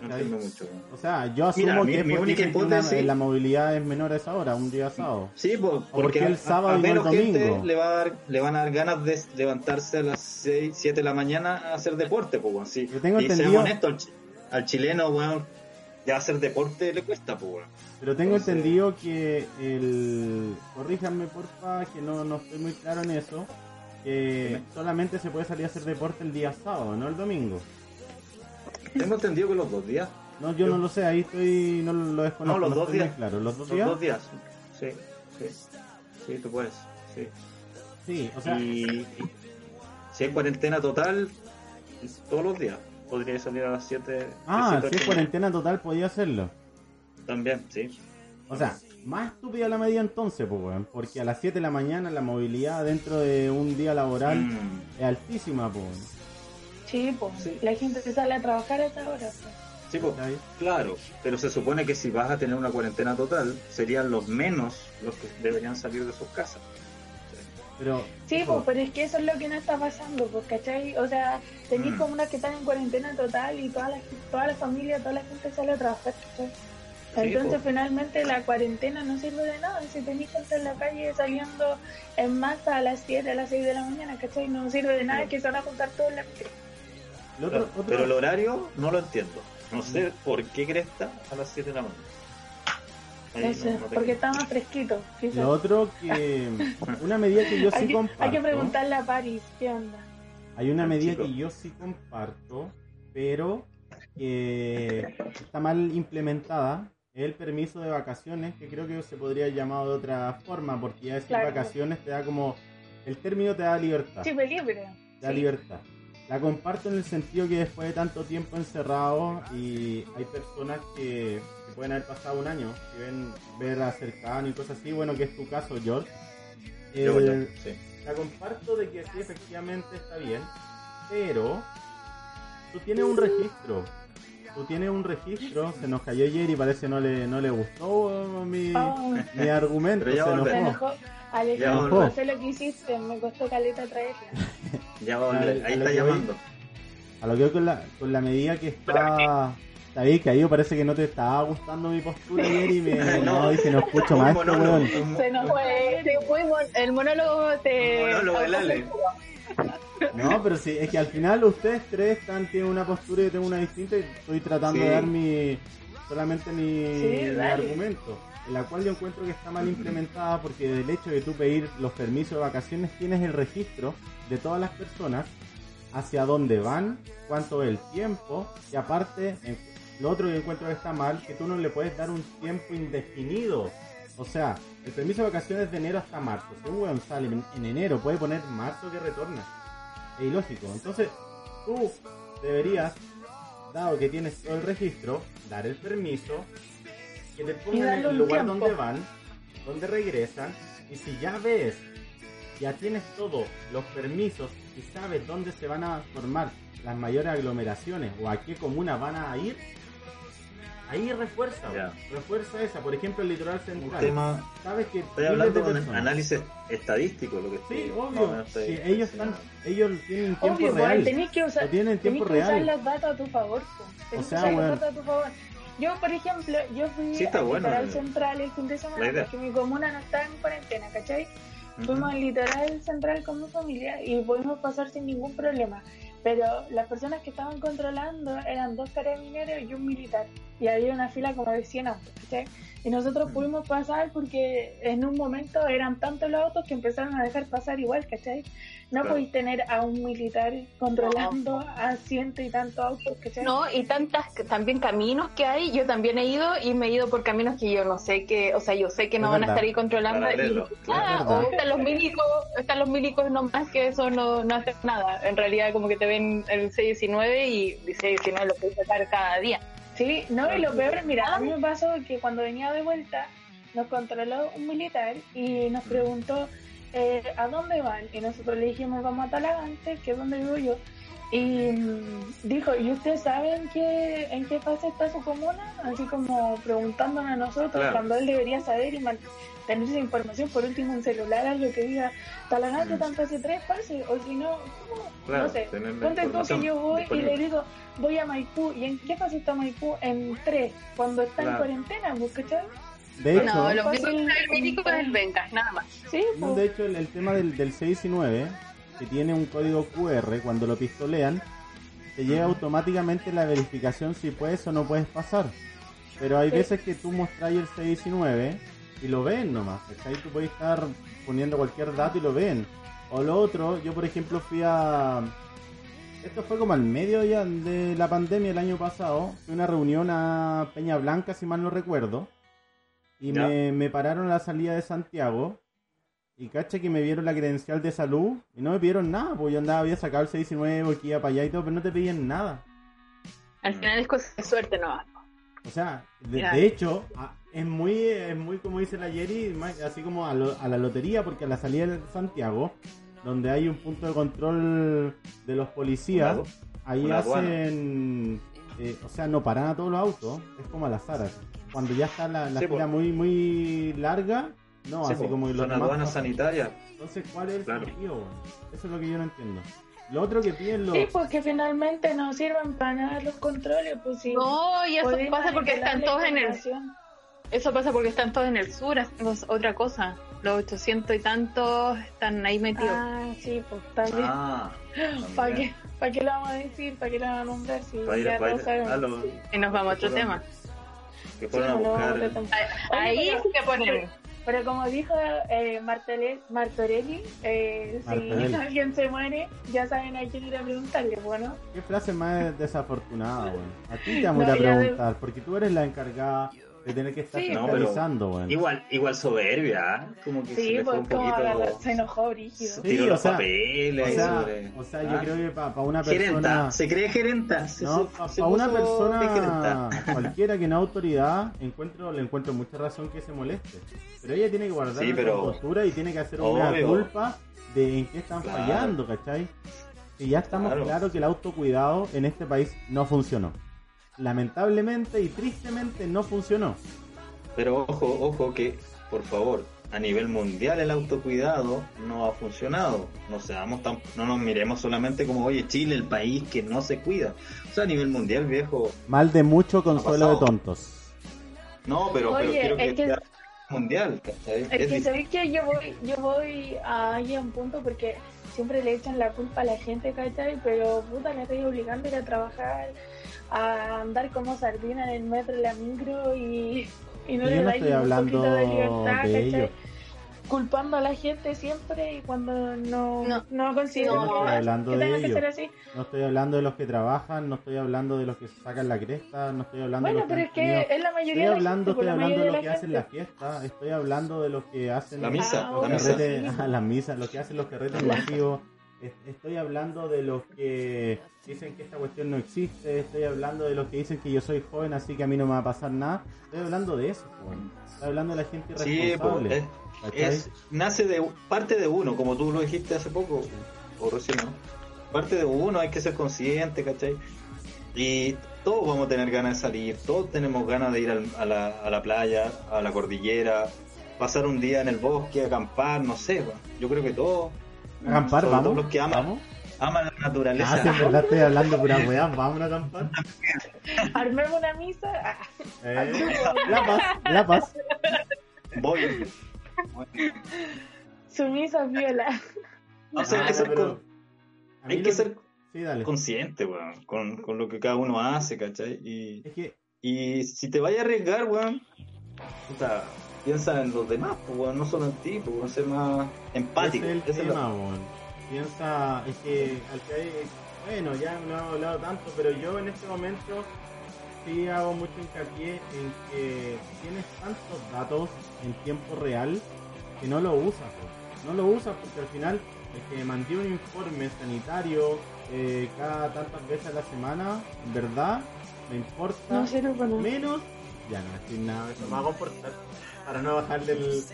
no entiendo mucho. O sea, yo asumo Mira, mi- que mi porque única que una- hipótesis- la movilidad es menor a esa hora, un día sábado. Sí, po, por porque qué el a- sábado a, y no el menos gente domingo? le, va a dar, le van a dar ganas de levantarse a las 6, 7 de la mañana a hacer deporte, pues, sí. Yo tengo y entendido- seamos honestos, al, chi- al chileno, weón, ya hacer deporte le cuesta, pues, weón. Pero tengo Entonces- entendido que el... Corríjanme, porfa, que no, no estoy muy claro en eso. Que solamente se puede salir a hacer deporte el día sábado, no el domingo. Tengo entendido que los dos días. No, yo no lo sé, ahí estoy, no lo desconozco. No, los dos estoy muy días. claro. ¿Los dos Los días? dos días. Sí, sí. Sí, tú puedes. Sí. Sí, o sea, y si hay cuarentena total, todos los días. Podría salir a las 7. ah, si es cuarentena total podía hacerlo. También, sí. O sea, más estúpida la medida entonces, pues, weón, porque a las 7 de la mañana la movilidad dentro de un día laboral Mm. es altísima, pues. Sí, pues, Sí. la gente se sale a trabajar a esa hora. pues. Sí, pues, claro. Pero se supone que si vas a tener una cuarentena total, serían los menos los que deberían salir de sus casas. Pero, Sí, pues, pero es que eso es lo que no está pasando, pues, ¿cachai? O sea, tenéis Mm. comunas que están en cuarentena total y toda la, toda la familia, toda la gente sale a trabajar, ¿cachai? Entonces, finalmente, la cuarentena no sirve de nada. Si tenéis gente en la calle saliendo en masa a las 7, a las 6 de la mañana, ¿cachai? No sirve de nada Claro. que se van a juntar todos en la otro- Pero el horario no lo entiendo. No sé por qué cresta a las 7 de la mañana. No porque está más fresquito. quizás. lo otro que, (laughs) una medida que yo hay, sí que, comparto. hay que preguntarle a Paris, ¿qué onda? Hay una medida chico. que yo sí comparto, pero que está mal implementada. Es el permiso de vacaciones, que creo que se podría llamar de otra forma, porque ya decir Claro. vacaciones te da como. El término te da libertad. Sí, pues libre. Te da Sí. libertad. la comparto en el sentido que después de tanto tiempo encerrado y hay personas que, que pueden haber pasado un año, que ven ver a cercano y cosas así, bueno, que es tu caso, George. Yo, El- yo, sí. la comparto de que sí, efectivamente está bien, pero tú tienes un registro. Tú tienes un registro, se nos cayó ayer y parece no le, no le gustó mi, Oh, mi argumento, Pero ya se volverá. se enojó. Alejandro, Ya no sé lo que hiciste, me costó caleta traerla. Ya va a volver. Ahí está voy. llamando. A lo que voy con la, con la medida que está... Está bien caído, parece que no te estaba gustando mi postura ayer y me... (laughs) No. No, dije, no escucho más weón. Se nos fue. Te fue el monólogo te. un monólogo del Ale. No, pero sí, es que al final ustedes tres están, tienen una postura y yo tengo una distinta y estoy tratando Sí. de dar mi solamente mi, Sí, mi dale. argumento, en la cual yo encuentro que está mal implementada porque del hecho de tú pedir los permisos de vacaciones tienes el registro de todas las personas hacia dónde van, cuánto es el tiempo y aparte en- lo otro que encuentro que está mal que tú no le puedes dar un tiempo indefinido. O sea, el permiso de vacaciones de enero hasta marzo. Si un weón sale en, en enero, puede poner marzo que retorna. Es ilógico. Entonces, tú deberías, dado que tienes todo el registro, dar el permiso, que te pongan darle el lugar tiempo. donde van, donde regresan, y si ya ves, ya tienes todos los permisos y sabes dónde se van a formar las mayores aglomeraciones o a qué comuna van a ir, ahí refuerza, refuerza esa. Por ejemplo, el litoral Un central. tema. Sabes que Estoy hablando de con análisis estadístico, lo que estoy. Sí, obvio. estoy Sí, ellos están, ellos tienen tiempo Obvio, real. tenés que usar, tienen tenés tiempo que usar las datos a tu favor. Tenés O sea, que usar weón. las datos a tu favor. Yo, por ejemplo, yo fui Sí, al bueno, litoral eh, central el fin de semana porque mi comuna no estaba en cuarentena, ¿cachai? Fuimos al litoral central con mi familia y pudimos pasar sin ningún problema. Pero las personas que estaban controlando eran dos carabineros y un militar. Y había una fila como de 100 autos, ¿cachai? Y nosotros Mm. pudimos pasar porque en un momento eran tantos los autos que empezaron a dejar pasar igual, ¿cachai? No Claro. podéis tener a un militar controlando a ciento y tantos autos, ¿cachai? No, y tantas también caminos que hay. Yo también he ido y me he ido por caminos que yo no sé que, o sea, yo sé que no Es van a verdad. estar ahí controlando. Y, ah, o están los milicos, están los milicos nomás que eso no, no hacen nada. En realidad como que te ven el 619 y el 619 lo puedes sacar cada día. Sí, no, y lo peor, mira, a mí me pasó que cuando venía de vuelta nos controló un militar y nos preguntó eh, a dónde van y nosotros le dijimos vamos a Talagante, que es donde vivo yo. Y mm, dijo, ¿y ustedes saben qué, en qué fase está su comuna? Así como preguntándonos a nosotros, Claro. cuando él debería saber y tener esa información, por último un celular, algo que diga, Talagante está en fase 3, fase, o si no, ¿cómo? Claro, no sé. Ponte tú que yo voy y le digo, voy a Maipú, ¿y en qué fase está Maipú? En 3, cuando está en cuarentena, ¿pues, ¿cachai? De hecho, no, lo único que es el médico es el ventas, nada más. Sí, no, pues. de hecho el, el tema del, del 619, que tiene un código QR, cuando lo pistolean, te llega automáticamente la verificación si puedes o no puedes pasar. Pero hay veces que tú mostráis el 619 y lo ven nomás. Ahí tú puedes estar poniendo cualquier dato y lo ven. O lo otro, yo por ejemplo fui a... Esto fue como al medio ya de la pandemia el año pasado. Fui a una reunión a Peña Blanca, si mal no recuerdo. Y Ya. me, me pararon a la salida de Santiago. Y cacha que me vieron la credencial de salud y no me pidieron nada, pues yo andaba, había sacado el 619, que iba para allá y todo, pero no te pedían nada. Al final es cosa de suerte nomás. O sea, de, hecho, a- es muy, es muy como dice la Jerry, así como a, lo- a la lotería, porque a la salida de Santiago, donde hay un punto de control de los policías, ahí hacen, eh, o sea, no paran a todos los autos, es como al azar. así. Cuando ya está la, la Sí, fila muy, muy larga, no, Sí, así po, como los son demás aduanas sanitarias. Entonces, ¿cuál es el Claro. sentido? Eso es lo que yo no entiendo. Lo otro que piden los... Sí, pues que finalmente no sirven para nada los controles, pues sí. No, y eso pasa porque están todos en el. Eso pasa porque están todos en el sur, haciendo otra cosa. Los 800 y tantos están ahí metidos. Ah, sí, pues está bien. Ah, (laughs) ¿Para qué, ¿Para qué lo vamos a decir? ¿Para qué lo vamos a nombrar? Si Para ir, ya para todos ir sabemos. Y nos vamos a otro tema. Que fueron Sí, no, buscar. no, no, no. Ahí sí que ponen. Pero como dijo eh, Martorelli, eh, Martorelli. si (laughs) alguien se muere, ya saben a quién ir a preguntarle, bueno. ¿Qué frase más desafortunada, weón? A ti te (laughs) vamos No, a de- preguntar, porque tú eres la encargada tener que estar Sí. No, pero fiscalizando, weón. Igual, igual soberbia, ¿eh? como que se Sí, le fue pues un poquito. agarrar- se enojó brígido. Sí, o los sea, papeles O sea, sobre- o sea, yo ¿ah? creo que para una Gerenta, persona... se cree gerenta. se- No, se- para se una persona gerenta. (laughs) cualquiera que no autoridad, encuentro, le encuentro mucha razón que se moleste. Pero ella tiene que guardar Sí, la pero- compostura y tiene que hacer una Obvio. culpa de en qué están Claro. fallando, ¿cachai? Y ya estamos Claro. claros que el autocuidado en este país no funcionó. Lamentablemente y tristemente no funcionó. Pero ojo, ojo que, por favor, a nivel mundial el autocuidado no ha funcionado. No seamos tan, no nos miremos solamente como, oye, Chile, el país que no se cuida. O sea, a nivel mundial, viejo, Mal de mucho consuelo de tontos. no, pero, pero quiero es que, que- sea mundial, ¿cachai? Es que sabéis que yo voy, yo voy ahí a un punto porque siempre le echan la culpa a la gente, ¿cachai? Pero puta, la estoy obligando a ir a trabajar, a andar como sardina en el metro, en la micro y, y no le no dais un hablando poquito de libertad, de. Culpando a la gente siempre y cuando no, No. no, considero No, estoy hablando que de que ellos. ser así. No estoy hablando de los que trabajan, no estoy hablando de los que sacan la cresta, no estoy hablando Bueno, de los pero que es que es la mayoría Estoy de la hablando, gente, estoy la hablando de mayoría lo de que la hacen la fiesta, estoy hablando de los que hacen La misa, Ah, la bueno, misa. carretes- (laughs) sí. a las misas, lo que hacen los carretes masivos. Es- Estoy hablando de los que dicen que esta cuestión no existe, estoy hablando de los que dicen que yo soy joven, así que a mí no me va a pasar nada. Estoy hablando de eso, pues. estoy hablando de la gente Sí, pues, irresponsable. es, nace de parte de uno, como tú lo dijiste hace poco, o recién, ¿no? Parte de uno, hay que ser consciente, ¿cachai? Y todos vamos a tener ganas de salir, todos tenemos ganas de ir al- a, la, a la playa, a la cordillera, pasar un día en el bosque, acampar, no sé, yo creo que todos Acampar, sobre vamos. los que aman. ¿Vamos? aman la naturaleza. Ah, sí, en verdad estoy hablando pura (laughs) weá, vamos a acampar. Armemos una misa. Eh, la paz, la paz. Voy. Sumisa viola. No hay que ser, pero con- a mí hay lo que ser Sí, dale. consciente, weón, con, con lo que cada uno hace, ¿cachai? Y, Es que y si te vayas a arriesgar, weón, puta, piensa en los demás, pues, no solo en ti, pues, ser más empático. Es el es. Piensa, es que al que hay- bueno, ya no hemos hablado tanto, pero yo en este momento sí hago mucho hincapié en que tienes tantos datos en tiempo real que no lo usas, no lo usas porque al final el que mandé un informe sanitario eh, cada tantas veces a la semana, verdad, me importa No no menos, ya no decir nada, eso me va a comportar para no bajarle el,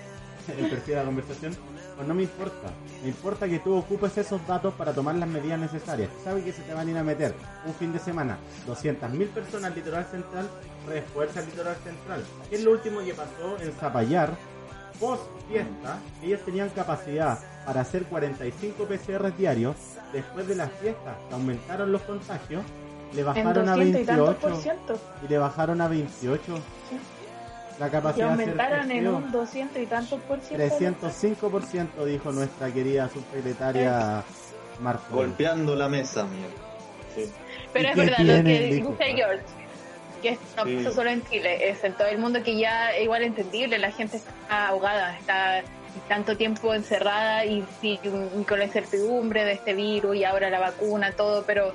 (laughs) el perfil de la conversación. Pues no me importa, me importa que tú ocupes esos datos para tomar las medidas necesarias. Sabes que se te van a ir a meter un fin de semana 200.000 personas al litoral central, refuerza el litoral central. ¿Qué es lo último que pasó en Zapallar? Post fiesta, ellos tenían capacidad para hacer 45 PCR diarios. Después de las fiestas, que aumentaron los contagios, le bajaron a 200 y tantos 28 por ciento. y le bajaron a 28 la Y capacidad hacer aumentaron en un 200 y tantos por ciento. 305% dijo nuestra querida subsecretaria Marta. Golpeando la mesa, mía. Sí. Pero ¿Y es verdad lo que dice George, que esto no Sí. pasa solo en Chile, es en todo el mundo que ya igual entendible, la gente está ahogada, está tanto tiempo encerrada y, y con la incertidumbre de este virus y ahora la vacuna, todo, pero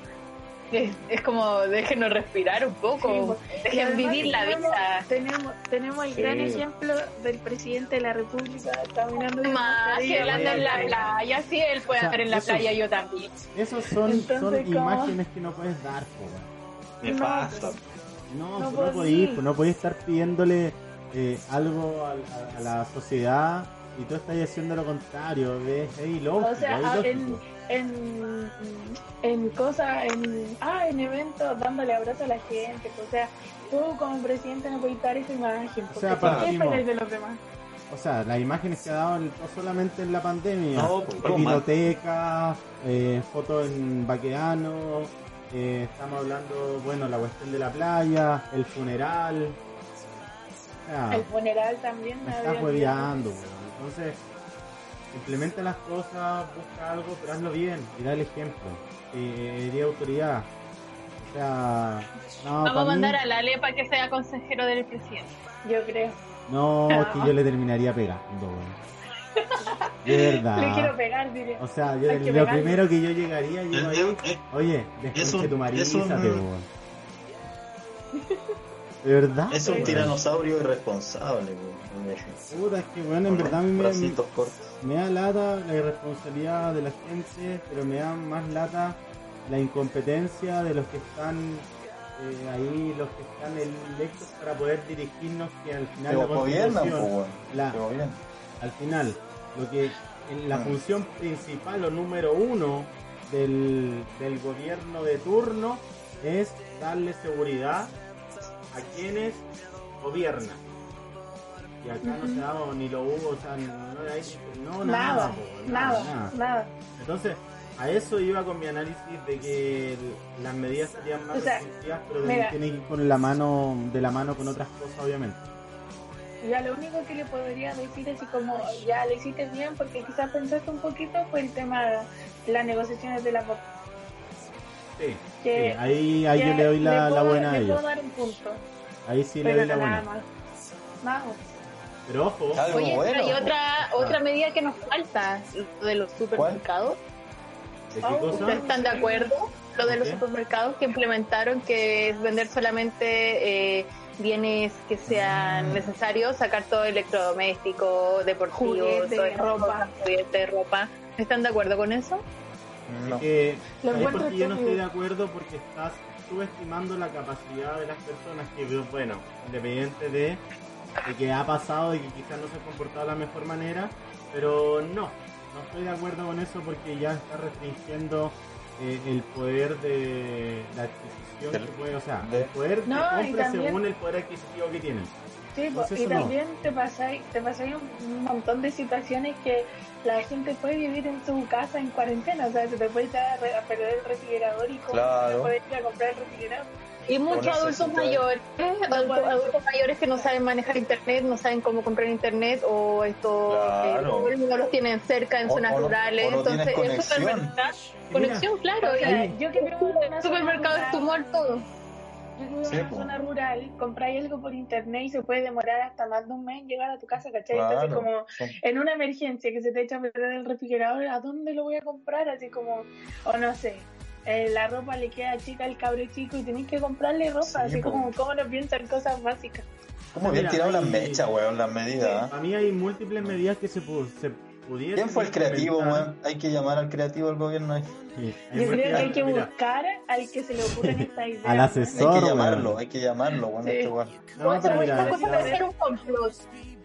es, es como déjenos respirar un poco, Sí, pues. Dejen además vivir la tenemos- vida. Tenemos, tenemos el Sí. gran ejemplo del presidente de la República caminando Más que hablando en la playa, sí, él puede O sea, andar en la playa, yo también. Esos son, Entonces, son imágenes que no puedes dar, po, weón. Nefasta. No, No no, podéis, pues no estar pidiéndole eh, algo a, a- a la sociedad y tú estás haciendo lo contrario, ¿ves? Es ilógico, O sea, es a- ilógico. En, en cosas, en, ah, en eventos dándole abrazo a la gente. O sea, tú como presidente no puedes dar esa imagen. Porque sea, ¿qué partimos. esperas de los demás? O sea, las imágenes que ha dado no solamente en la pandemia, No, pues, bibliotecas, eh, fotos en Baqueano, eh, estamos hablando, bueno, la cuestión de la playa, el funeral. O El funeral también. me estás hueveando. Entonces, implementa las cosas, busca algo, pero hazlo bien y da el ejemplo. Eh, de autoridad. O sea, no, Vamos a mí- mandar a la Lepa que sea consejero del presidente. Yo creo. No, es que yo le terminaría pegando. De verdad. Le quiero pegar, diré. O sea, yo, lo pegarle. primero que yo llegaría, Es- ahí, oye, un- tu weón. De verdad. Es un tiranosaurio irresponsable, weón. Puta, es que bueno, en Con verdad a mí me, cortos. me da lata la irresponsabilidad de la gente, pero me da más lata la incompetencia de los que están eh, ahí, los que están electos para poder dirigirnos, que al final la gobiernan, po, weón. la- al final, lo que en la Mm. función principal o número uno del, del gobierno de turno es darle seguridad a quienes gobiernan. Y acá no se dado ni lo hubo, o sea, no no, nada, Nada, po, nada, nada. Entonces, a eso iba con mi análisis de que las medidas serían más O sea, restrictivas, pero mira. tiene que ir con la mano, de la mano con otras cosas, obviamente. Ya lo único que le podría decir así como ya le hiciste bien porque quizás pensaste un poquito fue el tema de las negociaciones de la. Sí, ahí, ahí yo le doy la, puedo, la buena a le ellos. puedo dar un punto, Ahí sí le pero doy la buena. más. Nada más. Pero ojo, Algo Oye, bueno, pero hay otra, otra medida que nos falta, lo de los supermercados. ¿de qué Oh, cosa? ¿Ustedes están de acuerdo? Lo de los supermercados que implementaron, que es vender solamente eh, bienes que sean necesarios, sacar todo electrodoméstico, deportivo, Juguete, todo ropa. juguete, ropa. ¿Están de acuerdo con eso? No. que Lo ahí porque yo no estoy de acuerdo porque estás subestimando la capacidad de las personas que, bueno, independiente de, de que ha pasado y que quizás no se ha comportado de la mejor manera, pero no, no estoy de acuerdo con eso porque ya está restringiendo eh, el poder de la adquisición Del- que puede, o sea, de- el poder No, de y compra también- según el poder adquisitivo que tienen. Sí, po, Entonces, y no. también te pasáis, te pasáis un, montón de situaciones que la gente puede vivir en su casa en cuarentena, o sea, se te puede echar a, re- a perder el refrigerador y como Claro. no puedes ir a comprar el refrigerador. Y muchos adultos mayores, adultos, adultos mayores que no saben manejar internet, no saben cómo comprar internet o esto Claro. eh, no los tienen cerca en O- zonas o rurales, o entonces el conexión. supermercado, Y conexión, claro, O sea, yo que supermercado es rural- tu mall todo. Yo vivo Sí, en una po. zona rural, compráis algo por internet y se puede demorar hasta más de un mes en llegar a tu casa, ¿cachai? Entonces, Claro. como Son- en una emergencia que se te echa a perder el refrigerador, ¿a dónde lo voy a comprar? Así como, o no sé, eh, la ropa le queda chica al cabro chico y tenés que comprarle ropa, Sí, así po. como, ¿cómo no piensan cosas básicas? ¿Cómo bien tirado las mechas, weón, las medidas? ¿eh? Para mí hay múltiples medidas que se, pu- se ¿Quién fue el creativo, weón? Hay que llamar al creativo del gobierno ahí. Sí, hay Yo creo que hay que buscar al que se le ocurren (laughs) estas ideas. Al ¿no? asesor. Hay que weón. llamarlo, hay que llamarlo, weón, Sí. este weón. No, Puede pero mira, esta cosa puede ser un complot.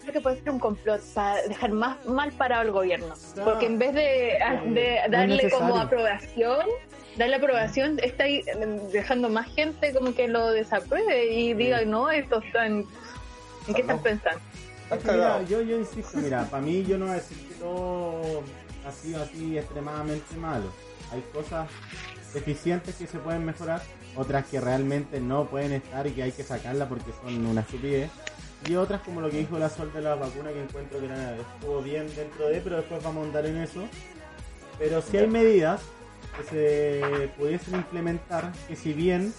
Creo que puede ser un complot para dejar más mal parado al gobierno. No. Porque en vez de, de No es darle como aprobación, darle aprobación, está ahí eh, dejando más gente como que lo desapruebe y diga, no, esto está en... ¿En qué están pensando? Mira, yo, yo insisto, mira, para mí yo no voy a decir que todo ha sido así extremadamente malo. Hay cosas deficientes que se pueden mejorar, otras que realmente no pueden estar y que hay que sacarlas porque son una estupidez. Y otras como lo que dijo la Sol de la vacuna que encuentro que era- estuvo bien dentro de, pero después vamos a andar en eso. Pero si hay medidas que se pudiesen implementar que si bien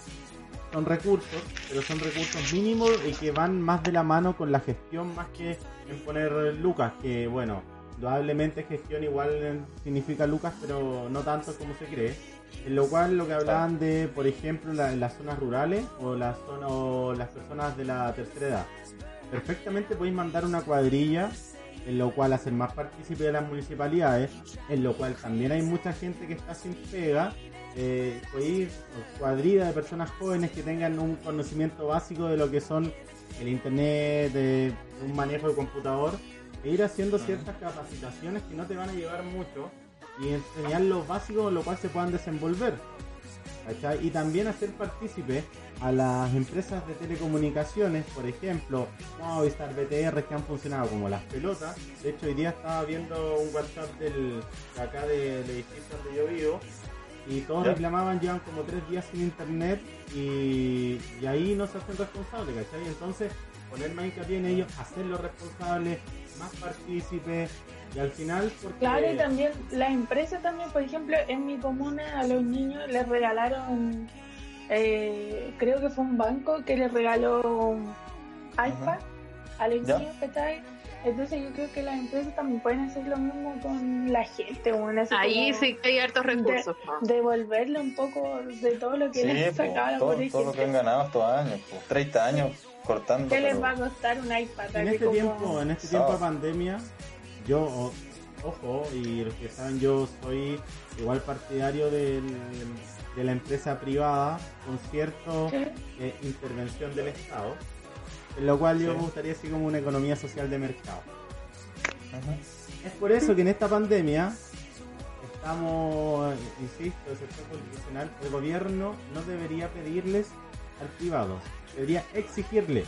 son recursos, pero son recursos mínimos y que van más de la mano con la gestión más que en poner lucas, que bueno, probablemente gestión igual significa lucas, pero no tanto como se cree. En lo cual lo que hablaban de, por ejemplo, la- las zonas rurales o, las zona- o las personas de la tercera edad. Perfectamente podéis mandar una cuadrilla en lo cual hacer más partícipe de las municipalidades, en lo cual también hay mucha gente que está sin pega, eh, podéis cuadrilla de personas jóvenes que tengan un conocimiento básico de lo que son el internet, de un manejo de computador, e ir haciendo ciertas capacitaciones que no te van a llevar mucho y enseñar lo básico en lo cual se puedan desenvolver. ¿cachai? Y también hacer partícipe a las empresas de telecomunicaciones, por ejemplo, Movistar, BTR, que han funcionado como las pelotas. De hecho, hoy día estaba viendo un WhatsApp del, de acá del edificio donde yo vivo y todos ¿Ya? reclamaban, llevan como tres días sin internet y, y ahí no se hacen responsables, ¿cachai? Entonces, poner más hincapié en ellos, hacerlos responsables, más partícipes y al final, porque... Claro, y también las empresas también, por ejemplo, en mi comuna a los niños les regalaron, eh, creo que fue un banco que les regaló iPad a los niños, ¿cachai? Entonces yo creo que las empresas también pueden hacer lo mismo con la gente, bueno, Ahí sí que hay hartos recursos. devolverle un poco de todo lo que Sí, les po, sacaba todo, todo lo que han ganado estos años, po. 30 años cortando. ¿Qué les va a costar un iPad? En este como- tiempo, en este tiempo de pandemia, yo, ojo, y los que saben, yo soy igual partidario del- de la empresa privada con cierta Sí. intervención del Estado, en lo cual yo Sí. me gustaría así como una economía social de mercado. Es por eso que en esta pandemia estamos, eh, insisto, el sector constitucional, el gobierno no debería pedirles al privado, debería exigirle.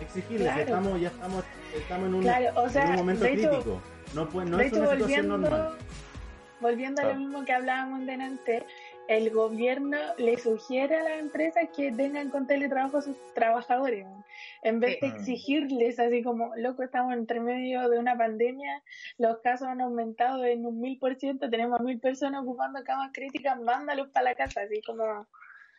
Exigirle, Claro. que estamos, ya estamos, estamos en un, Claro, o sea, en un momento de hecho- crítico. No, puede, no de es hecho, una situación volviendo, normal. Volviendo a lo mismo que hablábamos delante, el gobierno le sugiere a las empresas que tengan con teletrabajo a sus trabajadores, en vez de exigirles así como, loco, estamos entre medio de una pandemia, los casos han aumentado en un mil por ciento, tenemos a mil personas ocupando camas críticas, mándalos para la casa, así como,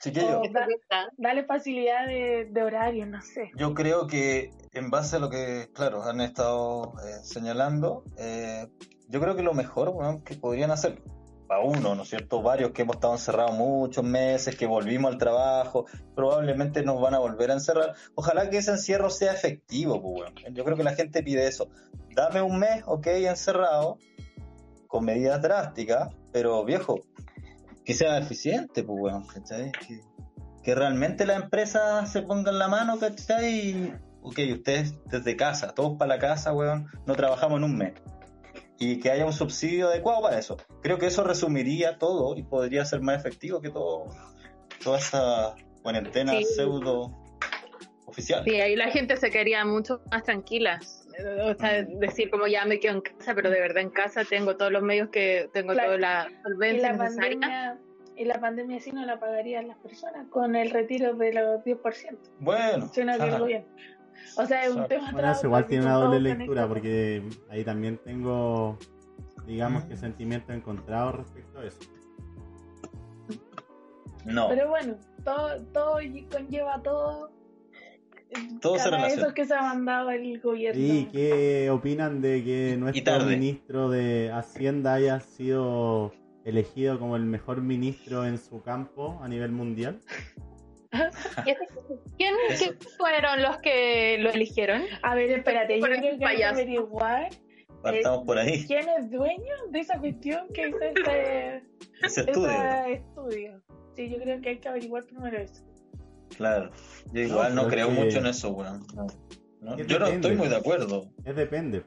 está. dale facilidad de, de horario, no sé. yo creo que en base a lo que, claro, han estado eh, señalando, eh, yo creo que lo mejor weón, que podrían hacer, a uno, ¿no es cierto? Varios que hemos estado encerrados muchos meses, que volvimos al trabajo, probablemente nos van a volver a encerrar. Ojalá que ese encierro sea efectivo, pues, weón. Yo creo que la gente pide eso. Dame un mes, ok, encerrado, con medidas drásticas, pero viejo, que sea eficiente, pues, weón, ¿cachai? Que, que realmente la empresa se ponga en la mano, ¿cachai? Y, ok, ustedes desde casa, todos para la casa, weón, no trabajamos en un mes. Y que haya un subsidio adecuado para eso. Creo que eso resumiría todo y podría ser más efectivo que todo toda esta cuarentena Sí. pseudo oficial. Sí, ahí la gente se quedaría mucho más tranquila. O sea, decir como ya me quedo en casa, pero de verdad en casa tengo todos los medios que tengo Claro. toda la Y solvencia la necesaria. pandemia, y la pandemia sí no la pagarían las personas con el retiro de los 10%, Bueno, sino que gobierno. O sea, es un Exacto. tema Bueno, eso igual tiene una doble lectura todos porque ahí también tengo, digamos Mm. que sentimientos encontrados respecto a eso. no. Pero bueno, todo, todo conlleva todo. Todo se cada relaciona. eso que se ha mandado el gobierno. ¿Y qué opinan de que nuestro ministro de Hacienda haya sido elegido como el mejor ministro en su campo a nivel mundial? ¿Y (laughs) ese- ¿Quién, fueron los que lo eligieron? A ver, espérate, yo creo que hay que averiguar Partamos por ahí, quién es dueño de esa cuestión que hizo (laughs) este, ese estudio. ese estudio. Sí, yo creo que hay que averiguar primero eso. Claro. Yo igual No, creo que- mucho en eso, weón. No. No, Es Yo no estoy muy de acuerdo. Es depende.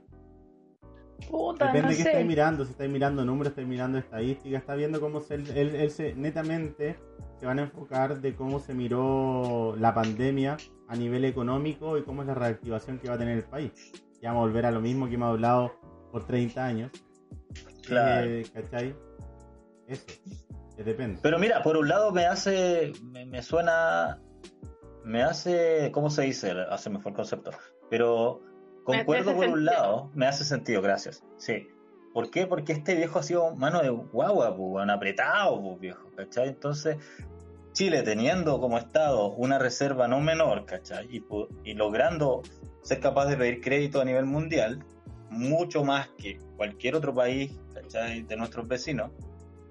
Puta, Depende no de qué estáis mirando, si estáis mirando números, estáis mirando estadísticas, está viendo cómo se, él, él- él se, netamente se van a enfocar de cómo se miró la pandemia a nivel económico y cómo es la reactivación que va a tener el país. Ya vamos a volver a lo mismo que hemos hablado por 30 años. Claro. Eh, ¿Cachai? Eso, que depende. Pero mira, por un lado me hace, me, me suena, me hace, ¿cómo se dice? Hace mejor concepto. Pero concuerdo por un lado, me hace sentido, gracias. Sí. ¿Por qué? Porque este viejo ha sido mano de guagua, pues, apretado, pues, viejo, ¿cachai? Entonces, Chile teniendo como Estado una reserva no menor, ¿cachai? Y, pu- y logrando ser capaz de pedir crédito a nivel mundial, mucho más que cualquier otro país, ¿cachai? De nuestros vecinos.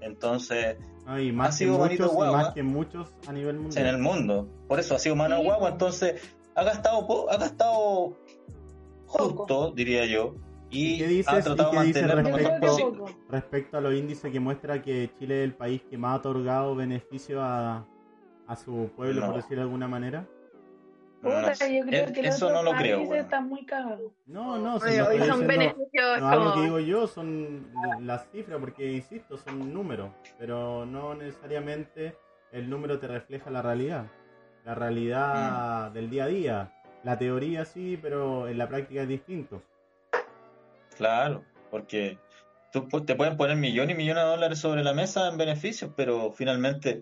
Entonces, No, y ha más sido bonito muchos, guagua. más que muchos a nivel en mundial. el mundo. Por eso ha sido mano Sí. guagua, entonces ha gastado, ha gastado justo, diría yo, ¿Y qué dices- ha tratado de mantener respecto-. Respecto a los índices que muestra que Chile es el país que más ha otorgado beneficio a, a su pueblo, No. por decirlo de alguna manera. No yo creo que los eso no lo creo. países bueno. están muy cagados. No, no, si Oye, son diciendo- beneficios no, algo que digo yo son las cifras, porque insisto, son números, pero no necesariamente el número te refleja la realidad. La Mm. realidad del día a día. La teoría sí, pero en la práctica es distinto. Claro, porque tú pu- te pueden poner millones y millones de dólares sobre la mesa en beneficios, pero finalmente,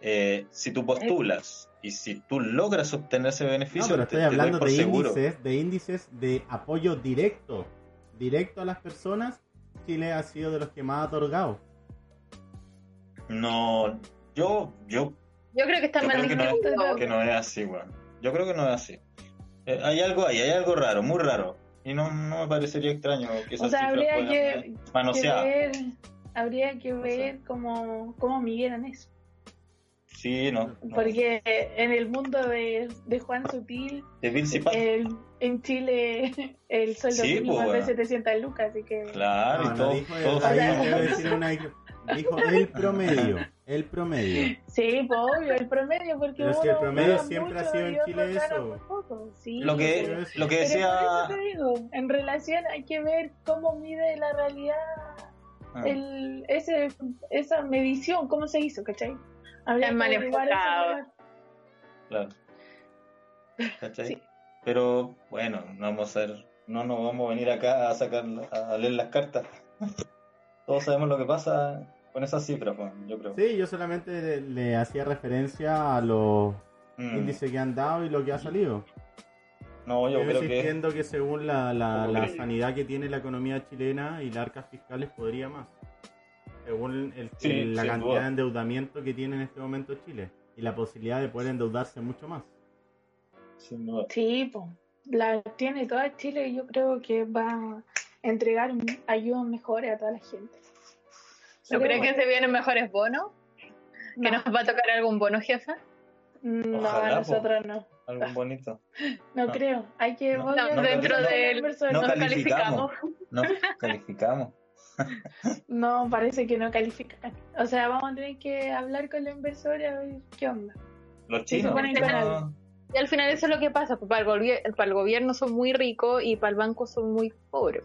eh, si tú postulas y si tú logras obtener ese No, beneficio, pero te- estoy te hablando por de seguro. índices, de índices de apoyo directo, directo a las personas. Chile ha sido de los que más ha otorgado. No, yo, yo Yo creo que está Yo mal creo que no es- distribuido. que no es así, weón. Yo creo que no es así. Eh, hay algo ahí, hay algo raro, muy raro. Y no, no me parecería extraño que esas O sea, cifras habría que, que manoseadas. ver, habría que ver cómo, cómo midieran eso. Sí, no. no. Porque en el mundo de, de Juan Sutil, el- en Chile (laughs) el sueldo Sí, mínimo pues, es de bueno. 700 lucas, así que... Claro, No, y no todo. dijo todo debe decir una- dijo el promedio, el promedio. Sí, pues obvio, el promedio, porque Pero es que el promedio siempre ha sido en Chile eso. Sí, Lo que, Pero lo que pero por decía. eso te digo, en relación hay que ver cómo mide la realidad Ah, el, ese, esa medición, cómo se hizo, ¿cachai? Habría mal enfocado. Claro. ¿Cachai? Sí. Pero bueno, no vamos a ser, no nos vamos a venir acá a sacar, a leer las cartas. (laughs) Todos sabemos lo que pasa con esas cifras, Juan, yo creo. Sí, yo solamente le, le hacía referencia a los Mm, índices que han dado y lo que ha salido. No, yo Yo creo que que según la, la, la que- sanidad que tiene la economía chilena y las arcas fiscales podría más. Según el- Sí, el- la cantidad duda. de endeudamiento que tiene en este momento Chile y la posibilidad de poder endeudarse mucho más. sin duda. Sí, pues, la tiene toda Chile y yo creo que va a entregar ayuda mejor a toda la gente. ¿No crees que se vienen mejores bonos? ¿Que no, nos va a tocar algún bono, jefa? no, Ojalá, a po. nosotros no. Algo bonito. No No. creo. Hay que No, no, dentro del- persona. no nos calificamos. calificamos. No, calificamos. (laughs) No, parece que no califican. O sea, vamos a tener que hablar con la inversora a ver qué onda. Los chinos. los. Y al final eso es lo que pasa, pues para el, para el gobierno son muy ricos y para el banco son muy pobres.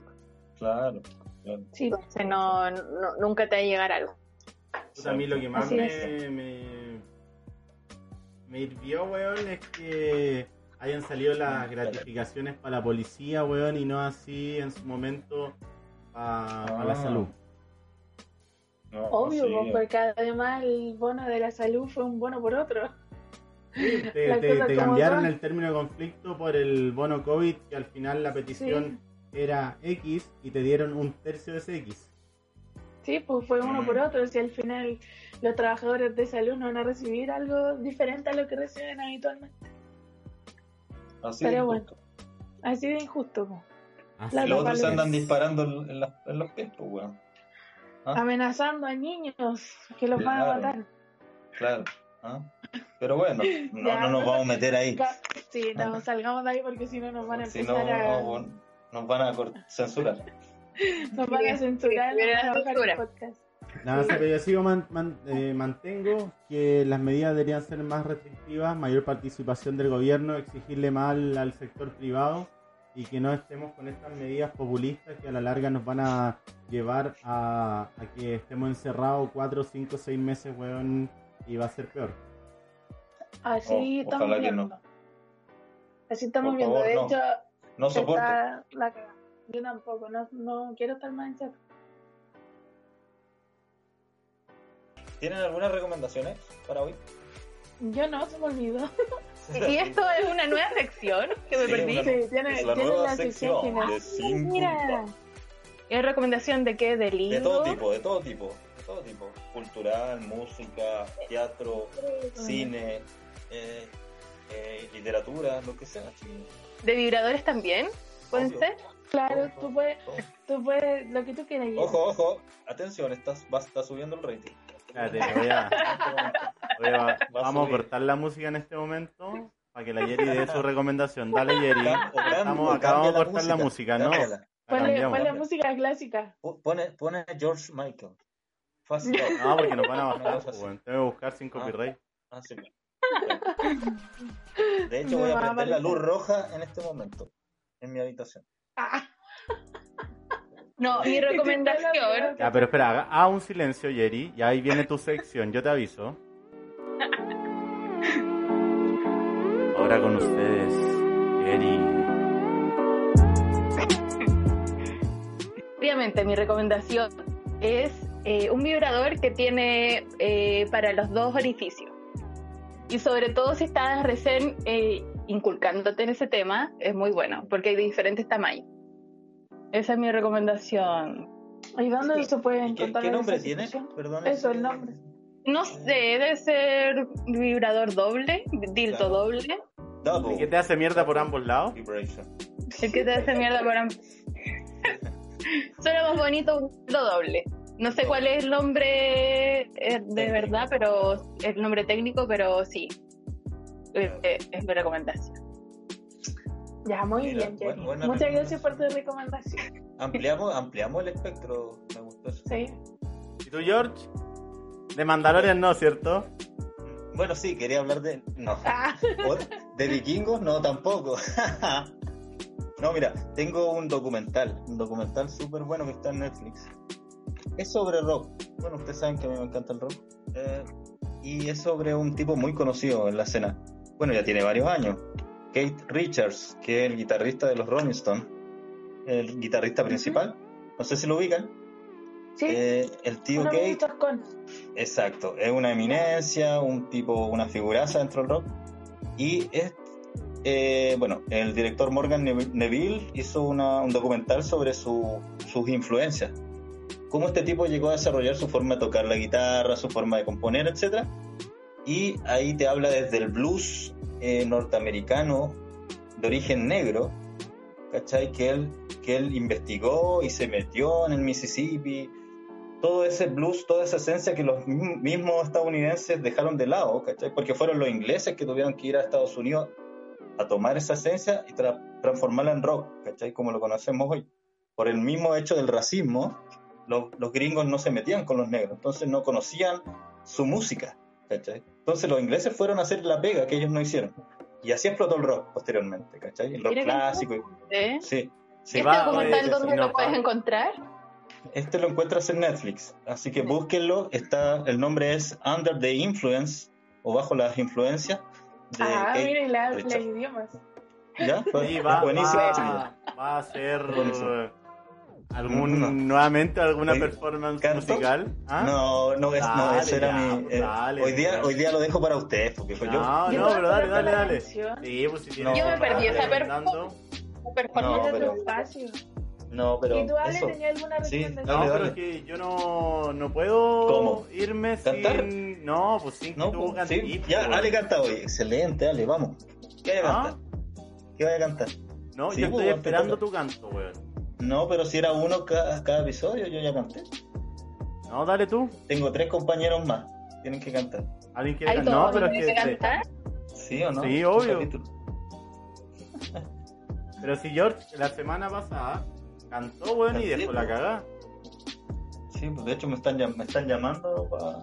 Claro. Sí, Entonces no, no- nunca te va a llegar algo. Puta, a mí lo que más me, me, me hirvió, weón, es que hayan salido las gratificaciones para la policía, weón, y no así en su momento para la Ah. salud. No, obvio, sí. pues, porque además el bono de la salud fue un bono por otro. Te, (laughs) Las te- te cambiaron son. el término de conflicto por el bono COVID, que al final la petición era X y te dieron un tercio de ese X. Sí, pues fue uno por otro. Si al final los trabajadores de salud no van a recibir algo diferente a lo que reciben habitualmente. Así Pero bueno. Así de injusto. po. Así La Y los otros andan disparando en, las- en los pies, pues. ¿Ah? Amenazando a niños que los van a matar. Claro. ¿ah? Pero bueno, (laughs) no, Ya, no nos no- vamos a meter ahí. (laughs) Sí, no, salgamos de ahí porque si no nos van a Si empezar no, a... no, (laughs) nos van a censurar. Nos van a censurar. Nada, pero yo sigo man- man- eh, mantengo que las medidas deberían ser más restrictivas, mayor participación del gobierno, exigirle más al, al sector privado y que no estemos con estas medidas populistas que a la larga nos van a llevar a, a que estemos encerrados 4, 5, 6 meses, weón, y va a ser peor. Así Oh, estamos viendo. no. Así estamos Por viendo. favor, de no. hecho, No soporto. está la cagada. Yo tampoco, no, no quiero estar más encerrado. ¿Tienen algunas recomendaciones para hoy? Yo no, se me olvidó. (laughs) Y esto es una nueva sección que me Sí, perdí. una- Sí, tiene, es la tiene nueva la sección de Sin Mira, Culpa. ¿Es recomendación de qué? ¿De libro? De todo tipo, de todo tipo, de todo tipo. Cultural, música, teatro, cine, eh, eh, literatura, lo que sea. chico. ¿De vibradores también? ¿Pueden Obvio. ser? claro, tú puedes, tú puedes, lo que tú quieras. Ojo, ojo, atención, estás, va, está subiendo el rating. Espérate, voy a- voy a- Va a vamos a cortar la música en este momento para que la Jerry dé su recomendación. Dale, cambia- Estamos, acabamos de cortar la música, ¿no? Ponle, ponle música clásica. Po- Pone, pone George Michael. Fácil. No, porque nos van a bajar, pues. Tengo que buscar sin copyright. Ah, sí. De hecho, voy a prender la luz roja en este momento. En mi habitación. Ah, (laughs) No, mi recomendación. Ya, pero espera, haga, haga un silencio, Jerry. Y ahí viene tu sección, yo te aviso. Ahora con ustedes, Jerry. Obviamente, mi recomendación es eh, un vibrador que tiene eh, para los dos orificios. Y sobre todo si estás recién eh, inculcándote en ese tema, es muy bueno, porque hay de diferentes tamaños. Esa es mi recomendación. ¿Y dónde se puede ¿Y ¿Qué, encontrar qué esa nombre tiene? Perdón. Eso, el nombre. No sé, debe ser vibrador doble, dildo Claro. doble. Double ¿Y qué te hace mierda por ambos lados? Vibration. El que te hace mierda por am- (laughs) Suena más bonito lo doble. No sé cuál es el nombre eh, de verdad, pero el nombre técnico, pero sí. Eh, eh, es mi recomendación. Ya, muy Mira, bien, bu- Jenny. buena Muchas gracias por tu recomendación. Ampliamos, ampliamos el espectro. Me gustó eso. Sí. ¿Y tú, George? De Mandalorian no, ¿cierto? Bueno, sí, quería hablar de. No. Ah, ¿O ¿De vikingos? No, tampoco. (laughs) no, mira, tengo un documental. Un documental súper bueno que está en Netflix. Es sobre rock. Bueno, ustedes saben que a mí me encanta el rock. Eh, y es sobre un tipo muy conocido en la escena. Bueno, ya tiene varios años. Kate Richards, que es el guitarrista de los Rolling Stones. El guitarrista principal. No sé si lo ubican. sí. Eh, el tío Uno Kate. con. Exacto, es una eminencia, un tipo, una figuraza dentro del rock. Y es, eh, bueno, el director Morgan Nev- Neville hizo una- un documental sobre su- sus influencias. Cómo este tipo llegó a desarrollar su forma de tocar la guitarra, su forma de componer, etc. Y ahí te habla desde el blues eh, norteamericano de origen negro, ¿cachai? Que él, que él investigó y se metió en el Mississippi, todo ese blues, toda esa esencia que los mi- mismos estadounidenses dejaron de lado, ¿cachai? Porque fueron los ingleses que tuvieron que ir a Estados Unidos a tomar esa esencia y tra- transformarla en rock, ¿cachai? Como lo conocemos hoy. Por el mismo hecho del racismo, los, los gringos no se metían con los negros, entonces no conocían su música, ¿cachai? Entonces los ingleses fueron a hacer la pega que ellos no hicieron. Y así explotó el rock posteriormente, ¿cachai? El rock Mira clásico. y- ¿Eh? Sí. sí. ¿Este va, documental oye, dónde no lo puedes encontrar? Este lo encuentras en Netflix, así que búsquenlo. Está, el nombre es Under the Influence o Bajo las influencias de Ah, habla Richards. idiomas. ¿Ya? Sí, va, buenísimo, va, va a ser Buenísimo. Algún No. nuevamente alguna Oye, performance ¿canto? musical. ¿Ah? No, no, es, no, ese era ya, mi. eh, dale, hoy, día, dale. hoy día lo dejo para ustedes, porque fue yo. No, Yo no, a pero dale, dale, dale. Sí, pues si No. tienes Yo me que perdí estar esa recomendando. La performance No, Date pero- tu espacio. No, pero. ¿Y tú, Ale, eso. tenías alguna Sí, recomendación? No, Dale, pero es que yo no, no puedo ¿Cómo? irme ¿Cantar? sin. No, pues sin que No, tú pues, sí, ya, pues. Ale canta hoy. Excelente, Ale, vamos. ¿Qué vaya a ¿Ah? cantar? ¿Qué vaya a cantar? No, Sí, yo pues, estoy esperando tu canto, weón. No, pero si era uno cada, cada episodio, yo ya canté. No, dale tú. Tengo tres compañeros más. Tienen que cantar. ¿Alguien quiere ¿Hay cantar? No, pero es que. que cantar? ¿Sí o no? Sí, obvio. (laughs) Pero si George la semana pasada cantó, weón, y Sí, dejó la pues. cagada. Sí, pues de hecho me están, llam- me están llamando para...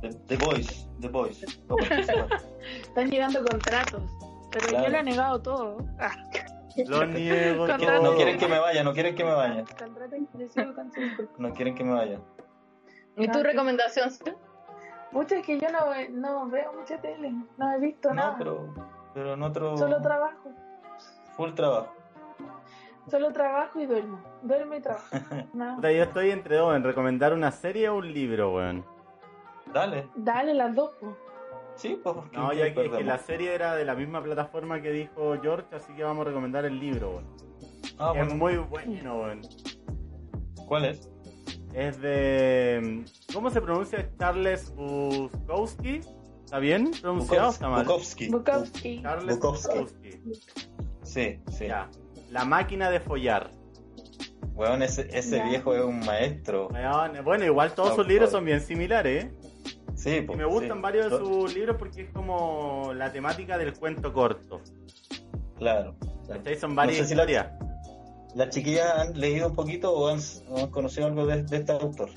The, The Voice, The Voice. (laughs) Están llegando contratos. Pero Claro. yo le he negado todo. Ah, Lo niego todo. no quieren que me vaya, no quieren que me vaya. No quieren que me vaya. ¿Y tu recomendación? Mucho es que yo no, no veo mucha tele. No he visto No, nada. pero, pero en otro... Solo trabajo. Full trabajo. Solo trabajo y duermo. Duermo y trabajo. (laughs) No. Yo estoy entre dos, en recomendar una serie o un libro, weón. Dale. Dale las dos. po. Sí, pues... ¿qué- No, ya que, es que la serie era de la misma plataforma que dijo George, así que vamos a recomendar el libro, weón. Ah, Es bueno. muy bueno, weón. ¿Cuál es? Es de. ¿Cómo se pronuncia? Charles Bukowski. ¿Está bien pronunciado? o ¿Está mal? Bukowski. Bukowski. Charles Bukowski. Bukowski. Sí, sí. Ya. La máquina de follar. Weón, ese, viejo es un maestro. Weón, Bueno, igual todos sus libros son bien similares, ¿eh? Sí, Y pues, me gustan sí. varios de Lo- sus libros porque es como la temática del cuento corto. Claro. claro. Son varias No sé si la- historias. ¿Las chiquillas han leído un poquito o han, o han conocido algo de, de este autor?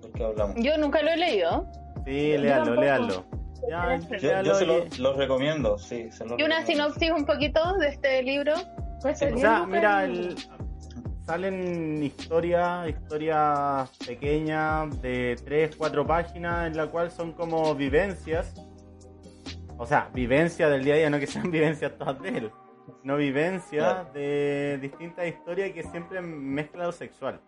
¿Por qué hablamos? Yo nunca lo he leído. Sí, léalo, léalo. Ya, Yo- Yo, léalo yo se lo, los recomiendo, sí. Se ¿Y una recomiendo. sinopsis un poquito de este libro? Cuesta O 10 sea, lucas mira, el- salen historias, historias pequeñas de 3, 4 páginas en la cual son como vivencias. O sea, vivencias del día a día, no que sean (laughs) vivencias todas de él. No vivencias Claro. de distintas historias que siempre mezcla lo sexual.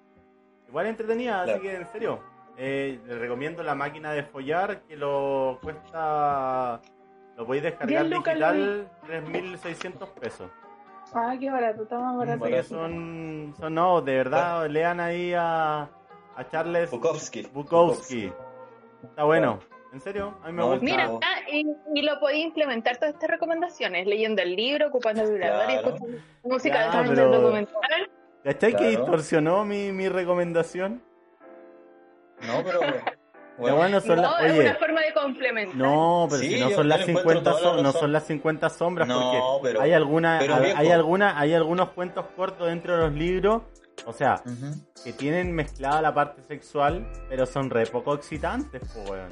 Igual entretenida, así que en serio. eh, les recomiendo la máquina de follar que lo cuesta. Lo podéis descargar 10 lucas, digital 3.600 pesos. Ah, qué barato, está más barato. Así que son, son no, de verdad, lean ahí a, a Charles Bukowski. Bukowski. Está bueno, En serio, a mí me No, gusta. Mira, Claro. ah, y, y lo podéis implementar todas estas recomendaciones, leyendo el libro, ocupando el vibrador y Claro. escuchando música Ya, detrás pero- del documental. ¿Cachai que Claro. distorsionó mi, mi recomendación? No, pero. Bueno, son no, es una forma de complementar. No, pero Sí, si no son las le encuentro 50 toda la som- no son las 50 sombras No, porque pero- hay alguna pero hay, hay alguna hay algunos cuentos cortos dentro de los libros, o sea, que tienen mezclada la parte sexual, pero son re poco excitantes, po, weón.